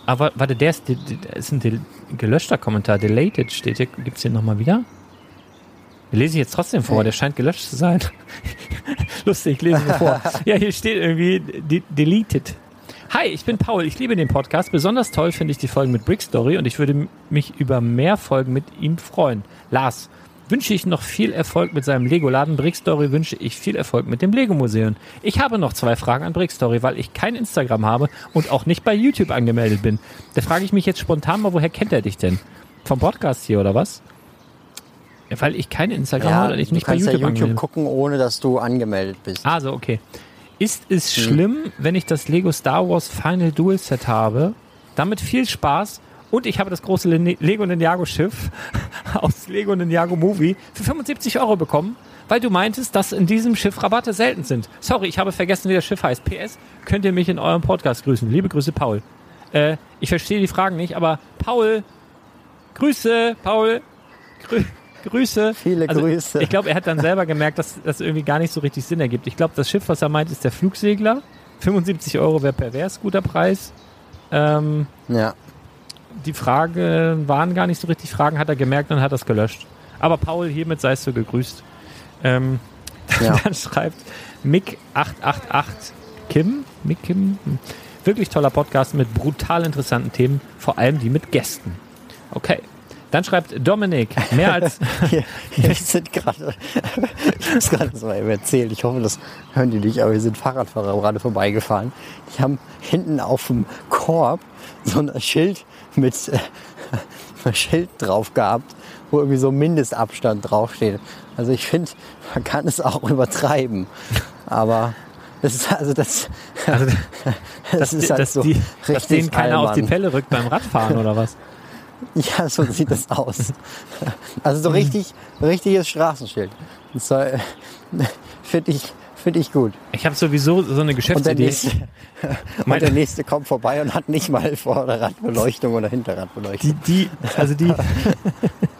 Aber warte, der ist, der ist ein gelöschter Kommentar. Deleted steht hier. Gibt's hier nochmal wieder? Lese ich jetzt trotzdem vor. Der scheint gelöscht zu sein. (laughs) Lustig, ich lese ihn vor. Ja, hier steht irgendwie de deleted. Hi, ich bin Paul. Ich liebe den Podcast. Besonders toll finde ich die Folgen mit Brick Story und ich würde mich über mehr Folgen mit ihm freuen. Lars, wünsche ich noch viel Erfolg mit seinem Lego-Laden. Brick Story wünsche ich viel Erfolg mit dem Lego-Museum. Ich habe noch zwei Fragen an Brick Story, weil ich kein Instagram habe und auch nicht bei YouTube angemeldet bin. Da frage ich mich jetzt spontan mal, woher kennt er dich denn? Vom Podcast hier oder was? Ja, weil ich kein Instagram Ja, habe und ich du nicht bei kannst YouTube, ja YouTube gucken, ohne dass du angemeldet bist. Also, okay. Ist es schlimm, wenn ich das Lego Star Wars Final Duel Set habe? Damit viel Spaß. Und ich habe das große Le Lego Ninjago Schiff (laughs) aus Lego Ninjago Movie für 75 Euro bekommen, weil du meintest, dass in diesem Schiff Rabatte selten sind. Sorry, ich habe vergessen, wie das Schiff heißt. PS, könnt ihr mich in eurem Podcast grüßen. Liebe Grüße, Paul. Äh, ich verstehe die Fragen nicht, aber Paul, Grüße, Paul, grü Grüße. Viele Also, Grüße. Ich glaube, er hat dann selber gemerkt, dass das irgendwie gar nicht so richtig Sinn ergibt. Ich glaube, das Schiff, was er meint, ist der Flugsegler. 75 Euro wäre pervers guter Preis. Ähm, Ja. die Frage waren gar nicht so richtig Fragen, hat er gemerkt und hat das gelöscht. Aber Paul, hiermit seist du gegrüßt. Ähm, Ja. Dann schreibt Mick888 Kim, Mick Kim, hm. wirklich toller Podcast mit brutal interessanten Themen, vor allem die mit Gästen. Okay. Dann schreibt Dominik, mehr als (laughs) Hier, wir sind gerade, ich muss gerade das eben erzählen, ich hoffe, das hören die nicht, aber wir sind Fahrradfahrer gerade vorbeigefahren. Die haben hinten auf dem Korb so ein Schild mit äh, (laughs) ein Schild drauf gehabt, wo irgendwie so Mindestabstand draufsteht. Also ich finde, man kann es auch übertreiben. Aber das ist also das, also, (laughs) das dass, ist halt dass, so die, dass richtig denen keiner auf die albern. Pelle rückt beim Radfahren oder was? (laughs) Ja, so sieht das aus. Also so richtig, richtiges Straßenschild. Soll- Finde ich, finde ich gut. Ich habe sowieso so eine Und der, Geschäftsidee. nächste, (laughs) und der nächste kommt vorbei und hat nicht mal Vorderradbeleuchtung oder Hinterradbeleuchtung. die, die, also die, (laughs)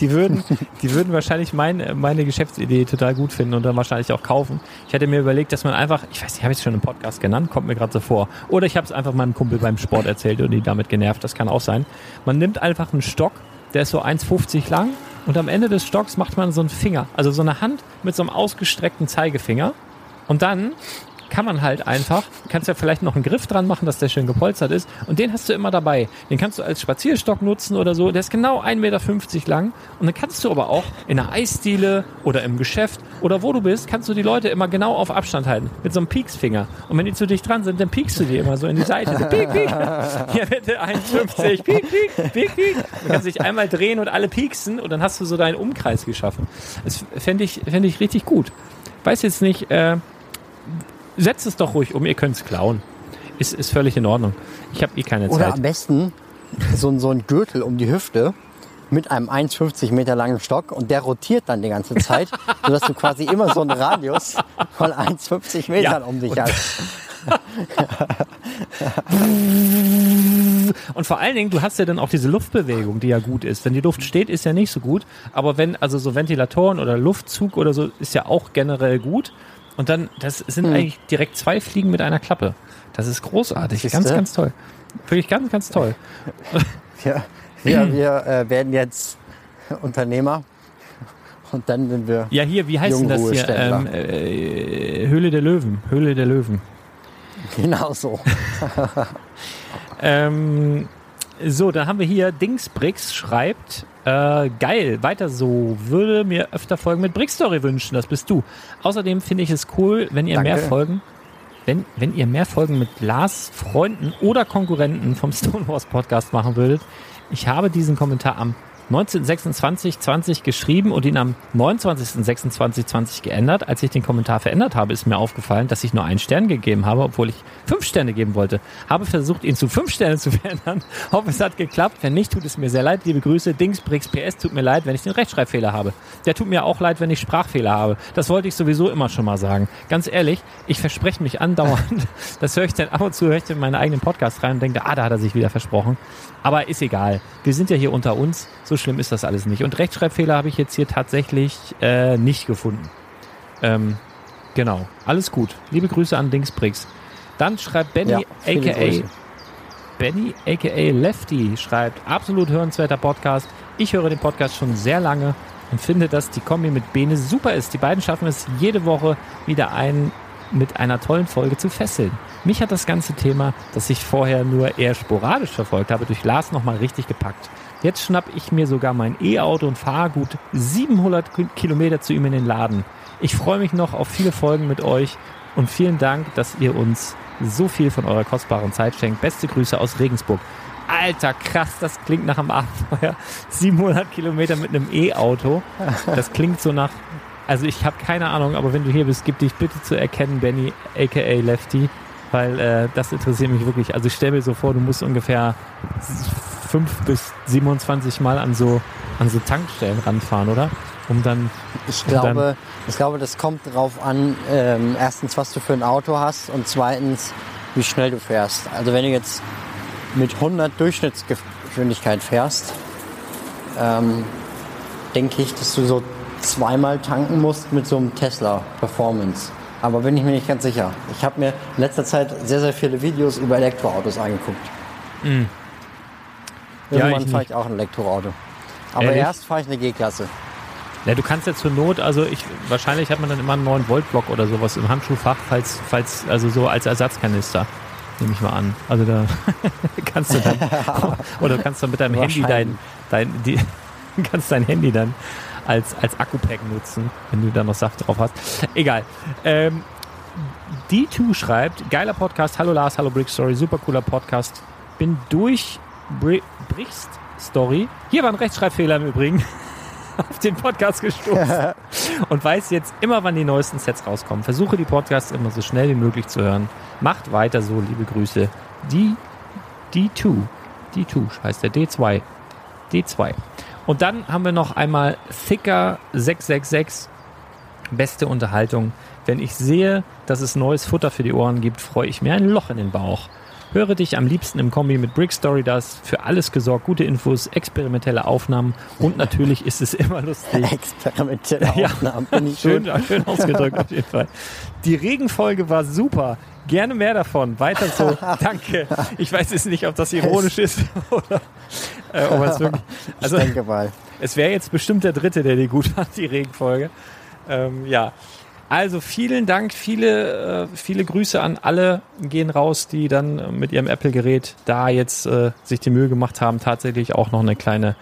die würden, die würden wahrscheinlich mein, meine Geschäftsidee total gut finden und dann wahrscheinlich auch kaufen. Ich hatte mir überlegt, dass man einfach, ich weiß nicht, habe ich es schon im Podcast genannt, kommt mir gerade so vor. Oder ich habe es einfach meinem Kumpel beim Sport erzählt und die damit genervt, das kann auch sein. Man nimmt einfach einen Stock, der ist so 1,50 lang und am Ende des Stocks macht man so einen Finger, also so eine Hand mit so einem ausgestreckten Zeigefinger und dann kann man halt einfach, kannst ja vielleicht noch einen Griff dran machen, dass der schön gepolstert ist und den hast du immer dabei. Den kannst du als Spazierstock nutzen oder so. Der ist genau 1,50 Meter lang und dann kannst du aber auch in einer Eisdiele oder im Geschäft oder wo du bist, kannst du die Leute immer genau auf Abstand halten mit so einem Pieksfinger. Und wenn die zu dicht dran sind, dann piekst du die immer so in die Seite. So, piek, piek. (laughs) Hier bitte 1,50. Piek, piek, piek, piek. Du kannst dich einmal drehen und alle pieksen und dann hast du so deinen Umkreis geschaffen. Das fände ich, fänd ich richtig gut. Weiß jetzt nicht, äh, setzt es doch ruhig um, ihr könnt es klauen. Ist, ist völlig in Ordnung. Ich habe eh keine Oder Zeit. am besten so, ein- so ein Gürtel um die Hüfte mit einem 1,50 Meter langen Stock und der rotiert dann die ganze Zeit, (laughs) sodass du quasi immer so einen Radius von 1,50 Metern um dich hast. (laughs) Und vor allen Dingen, du hast ja dann auch diese Luftbewegung, die ja gut ist. Wenn die Luft steht, ist ja nicht so gut. Aber wenn, also so Ventilatoren oder Luftzug oder so, ist ja auch generell gut. Und dann, das sind Hm. eigentlich direkt zwei Fliegen mit einer Klappe. Das ist großartig. Siehste? Ganz, ganz toll. Wirklich ganz, ganz toll. (laughs) Ja, wir, wir äh, werden jetzt Unternehmer und dann sind wir. Ja, hier, wie heißt denn das hier? Ähm, äh, Höhle der Löwen. Höhle der Löwen. Genau so. (laughs) Ähm, So, dann haben wir hier Dingsbrix schreibt, äh, geil, weiter so, würde mir öfter Folgen mit Brickstory wünschen, das bist du. Außerdem finde ich es cool, wenn ihr Danke. mehr Folgen, wenn, wenn ihr mehr Folgen mit Lars Freunden oder Konkurrenten vom Stonewalls Podcast machen würdet. Ich habe diesen Kommentar am 19.26.20 geschrieben und ihn am 29.26.20 geändert. Als ich den Kommentar verändert habe, ist mir aufgefallen, dass ich nur einen Stern gegeben habe, obwohl ich fünf Sterne geben wollte. Habe versucht, ihn zu fünf Sternen zu (laughs) verändern. Hoffe, es hat geklappt. Wenn nicht, tut es mir sehr leid. Liebe Grüße. Dingsbrix PS tut mir leid, wenn ich den Rechtschreibfehler habe. Der tut mir auch leid, wenn ich Sprachfehler habe. Das wollte ich sowieso immer schon mal sagen. Ganz ehrlich, ich verspreche mich andauernd. (laughs) Das höre ich dann ab und zu, höre ich in meinen eigenen Podcast rein und denke, ah, da hat er sich wieder versprochen. Aber ist egal. Wir sind ja hier unter uns. So schlimm ist das alles nicht. Und Rechtschreibfehler habe ich jetzt hier tatsächlich äh, nicht gefunden. Ähm, genau. Alles gut. Liebe Grüße an Dingsbrix. Dann schreibt Benny, Ja, aka. Benny, aka Lefty, schreibt, absolut hörenswerter Podcast. Ich höre den Podcast schon sehr lange und finde, dass die Kombi mit Bene super ist. Die beiden schaffen es jede Woche wieder einen mit einer tollen Folge zu fesseln. Mich hat das ganze Thema, das ich vorher nur eher sporadisch verfolgt habe, durch Lars nochmal richtig gepackt. Jetzt schnapp ich mir sogar mein E-Auto und fahre gut 700 Ki- Kilometer zu ihm in den Laden. Ich freue mich noch auf viele Folgen mit euch und vielen Dank, dass ihr uns so viel von eurer kostbaren Zeit schenkt. Beste Grüße aus Regensburg. Alter, krass, das klingt nach einem Abenteuer. (laughs) 700 Kilometer mit einem E-Auto. Das klingt so nach. Also ich habe keine Ahnung, aber wenn du hier bist, gib dich bitte zu erkennen, Benny, aka Lefty, weil äh, das interessiert mich wirklich. Also ich stell mir so vor, du musst ungefähr 5 bis 27 Mal an so an so Tankstellen ranfahren, oder? Um dann Ich dann- glaube, ich glaube, das kommt drauf an, ähm, erstens, was du für ein Auto hast und zweitens, wie schnell du fährst. Also wenn du jetzt mit 100 Durchschnittsgeschwindigkeit fährst, ähm, denke ich, dass du so zweimal tanken musst mit so einem Tesla Performance. Aber bin ich mir nicht ganz sicher. Ich habe mir in letzter Zeit sehr, sehr viele Videos über Elektroautos angeguckt. Ja, Irgendwann fahre ich auch ein Elektroauto. Aber Ehrlich? erst fahre ich eine G-Klasse. Ja, du kannst ja zur Not, also ich wahrscheinlich hat man dann immer einen 9 Volt Block oder sowas im Handschuhfach, falls falls also so als Ersatzkanister nehme ich mal an. Also da (laughs) kannst du dann (laughs) oder du kannst dann mit deinem Handy dein dein die (laughs) kannst dein Handy dann als als Akku-Pack nutzen, wenn du da noch Saft drauf hast. Egal. Ähm, D2 schreibt, geiler Podcast, hallo Lars, hallo Brick Story, super cooler Podcast. Bin durch Bri Brichst Story. Hier war ein Rechtschreibfehler im Übrigen (laughs) auf den Podcast gestoßen (laughs) und weiß jetzt immer, wann die neuesten Sets rauskommen. Versuche die Podcasts immer so schnell wie möglich zu hören. Macht weiter so, liebe Grüße. Die D2. D2 heißt der D2. D2. Und dann haben wir noch einmal Thicker 666. Beste Unterhaltung. Wenn ich sehe, dass es neues Futter für die Ohren gibt, freue ich mir ein Loch in den Bauch. Höre dich am liebsten im Kombi mit Brick Story, das für alles gesorgt, gute Infos, experimentelle Aufnahmen und natürlich ist es immer lustig. (laughs) Experimentelle Ja. Aufnahmen. Finde ich Schön, gut. schön ausgedrückt (laughs) auf jeden Fall. Die Regenfolge war super. Gerne mehr davon. Weiter so. (laughs) Danke. Ich weiß jetzt nicht, ob das ironisch ist oder äh, ob es wirklich. Also ich denke mal. es wäre jetzt bestimmt der dritte, der die gut fand, die Regenfolge. Ähm, ja. Also vielen Dank, viele, äh, viele Grüße an alle gehen raus, die dann mit ihrem Apple-Gerät da jetzt äh, sich die Mühe gemacht haben, tatsächlich auch noch eine kleine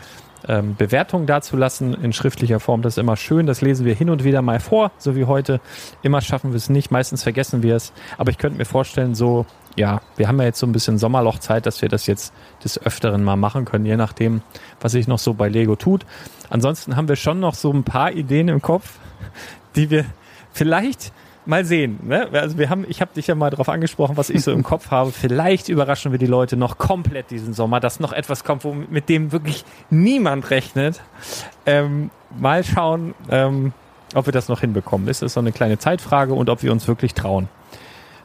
ähm, Bewertung dazulassen in schriftlicher Form. Das ist immer schön. Das lesen wir hin und wieder mal vor, so wie heute. Immer schaffen wir es nicht, meistens vergessen wir es. Aber ich könnte mir vorstellen, so, ja, wir haben ja jetzt so ein bisschen Sommerlochzeit, dass wir das jetzt des Öfteren mal machen können, je nachdem, was sich noch so bei Lego tut. Ansonsten haben wir schon noch so ein paar Ideen im Kopf, die wir vielleicht mal sehen. Ne? Also wir haben, ich habe dich ja mal darauf angesprochen, was ich so im (laughs) Kopf habe. Vielleicht überraschen wir die Leute noch komplett diesen Sommer, dass noch etwas kommt, wo, mit dem wirklich niemand rechnet. Ähm, mal schauen, ähm, ob wir das noch hinbekommen. Das ist so eine kleine Zeitfrage und ob wir uns wirklich trauen.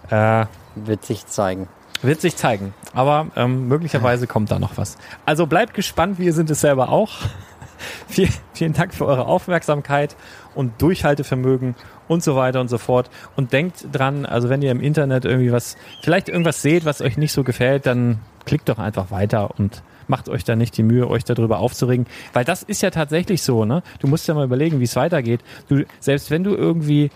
Äh, Wird sich zeigen. wird sich zeigen. Aber ähm, möglicherweise kommt da noch was. Also bleibt gespannt, wir sind es selber auch. (laughs) Viel, vielen Dank für eure Aufmerksamkeit und Durchhaltevermögen und so weiter und so fort. Und denkt dran, also wenn ihr im Internet irgendwie was, vielleicht irgendwas seht, was euch nicht so gefällt, dann klickt doch einfach weiter und macht euch da nicht die Mühe, euch darüber aufzuregen. Weil das ist ja tatsächlich so, ne? Du musst ja mal überlegen, wie es weitergeht. Du, selbst wenn du irgendwie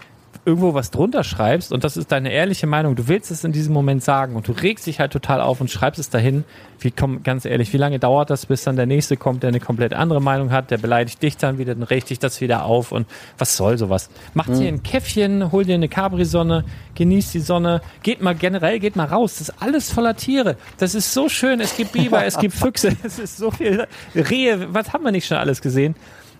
irgendwo was drunter schreibst und das ist deine ehrliche Meinung, du willst es in diesem Moment sagen und du regst dich halt total auf und schreibst es dahin, wie komm, ganz ehrlich, wie lange dauert das, bis dann der nächste kommt, der eine komplett andere Meinung hat, der beleidigt dich dann wieder, dann regt dich das wieder auf und was soll sowas? Macht dir ein Käffchen, hol dir eine Capri-Sonne, genießt die Sonne, geht mal generell, geht mal raus, das ist alles voller Tiere, das ist so schön, es gibt Biber, es gibt Füchse, (laughs) es ist so viel Rehe, was haben wir nicht schon alles gesehen?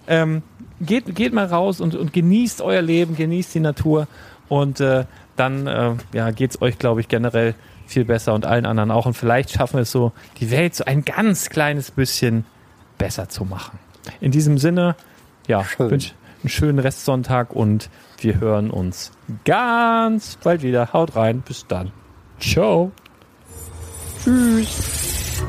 Ähm, geht, geht mal raus und, und genießt euer Leben, genießt die Natur und äh, dann äh, ja, geht's euch, glaube ich, generell viel besser und allen anderen auch. Und vielleicht schaffen wir es so, die Welt so ein ganz kleines bisschen besser zu machen. In diesem Sinne, ja, Schön. wünsche einen schönen Restsonntag und wir hören uns ganz bald wieder. Haut rein, bis dann. Ciao. Tschüss.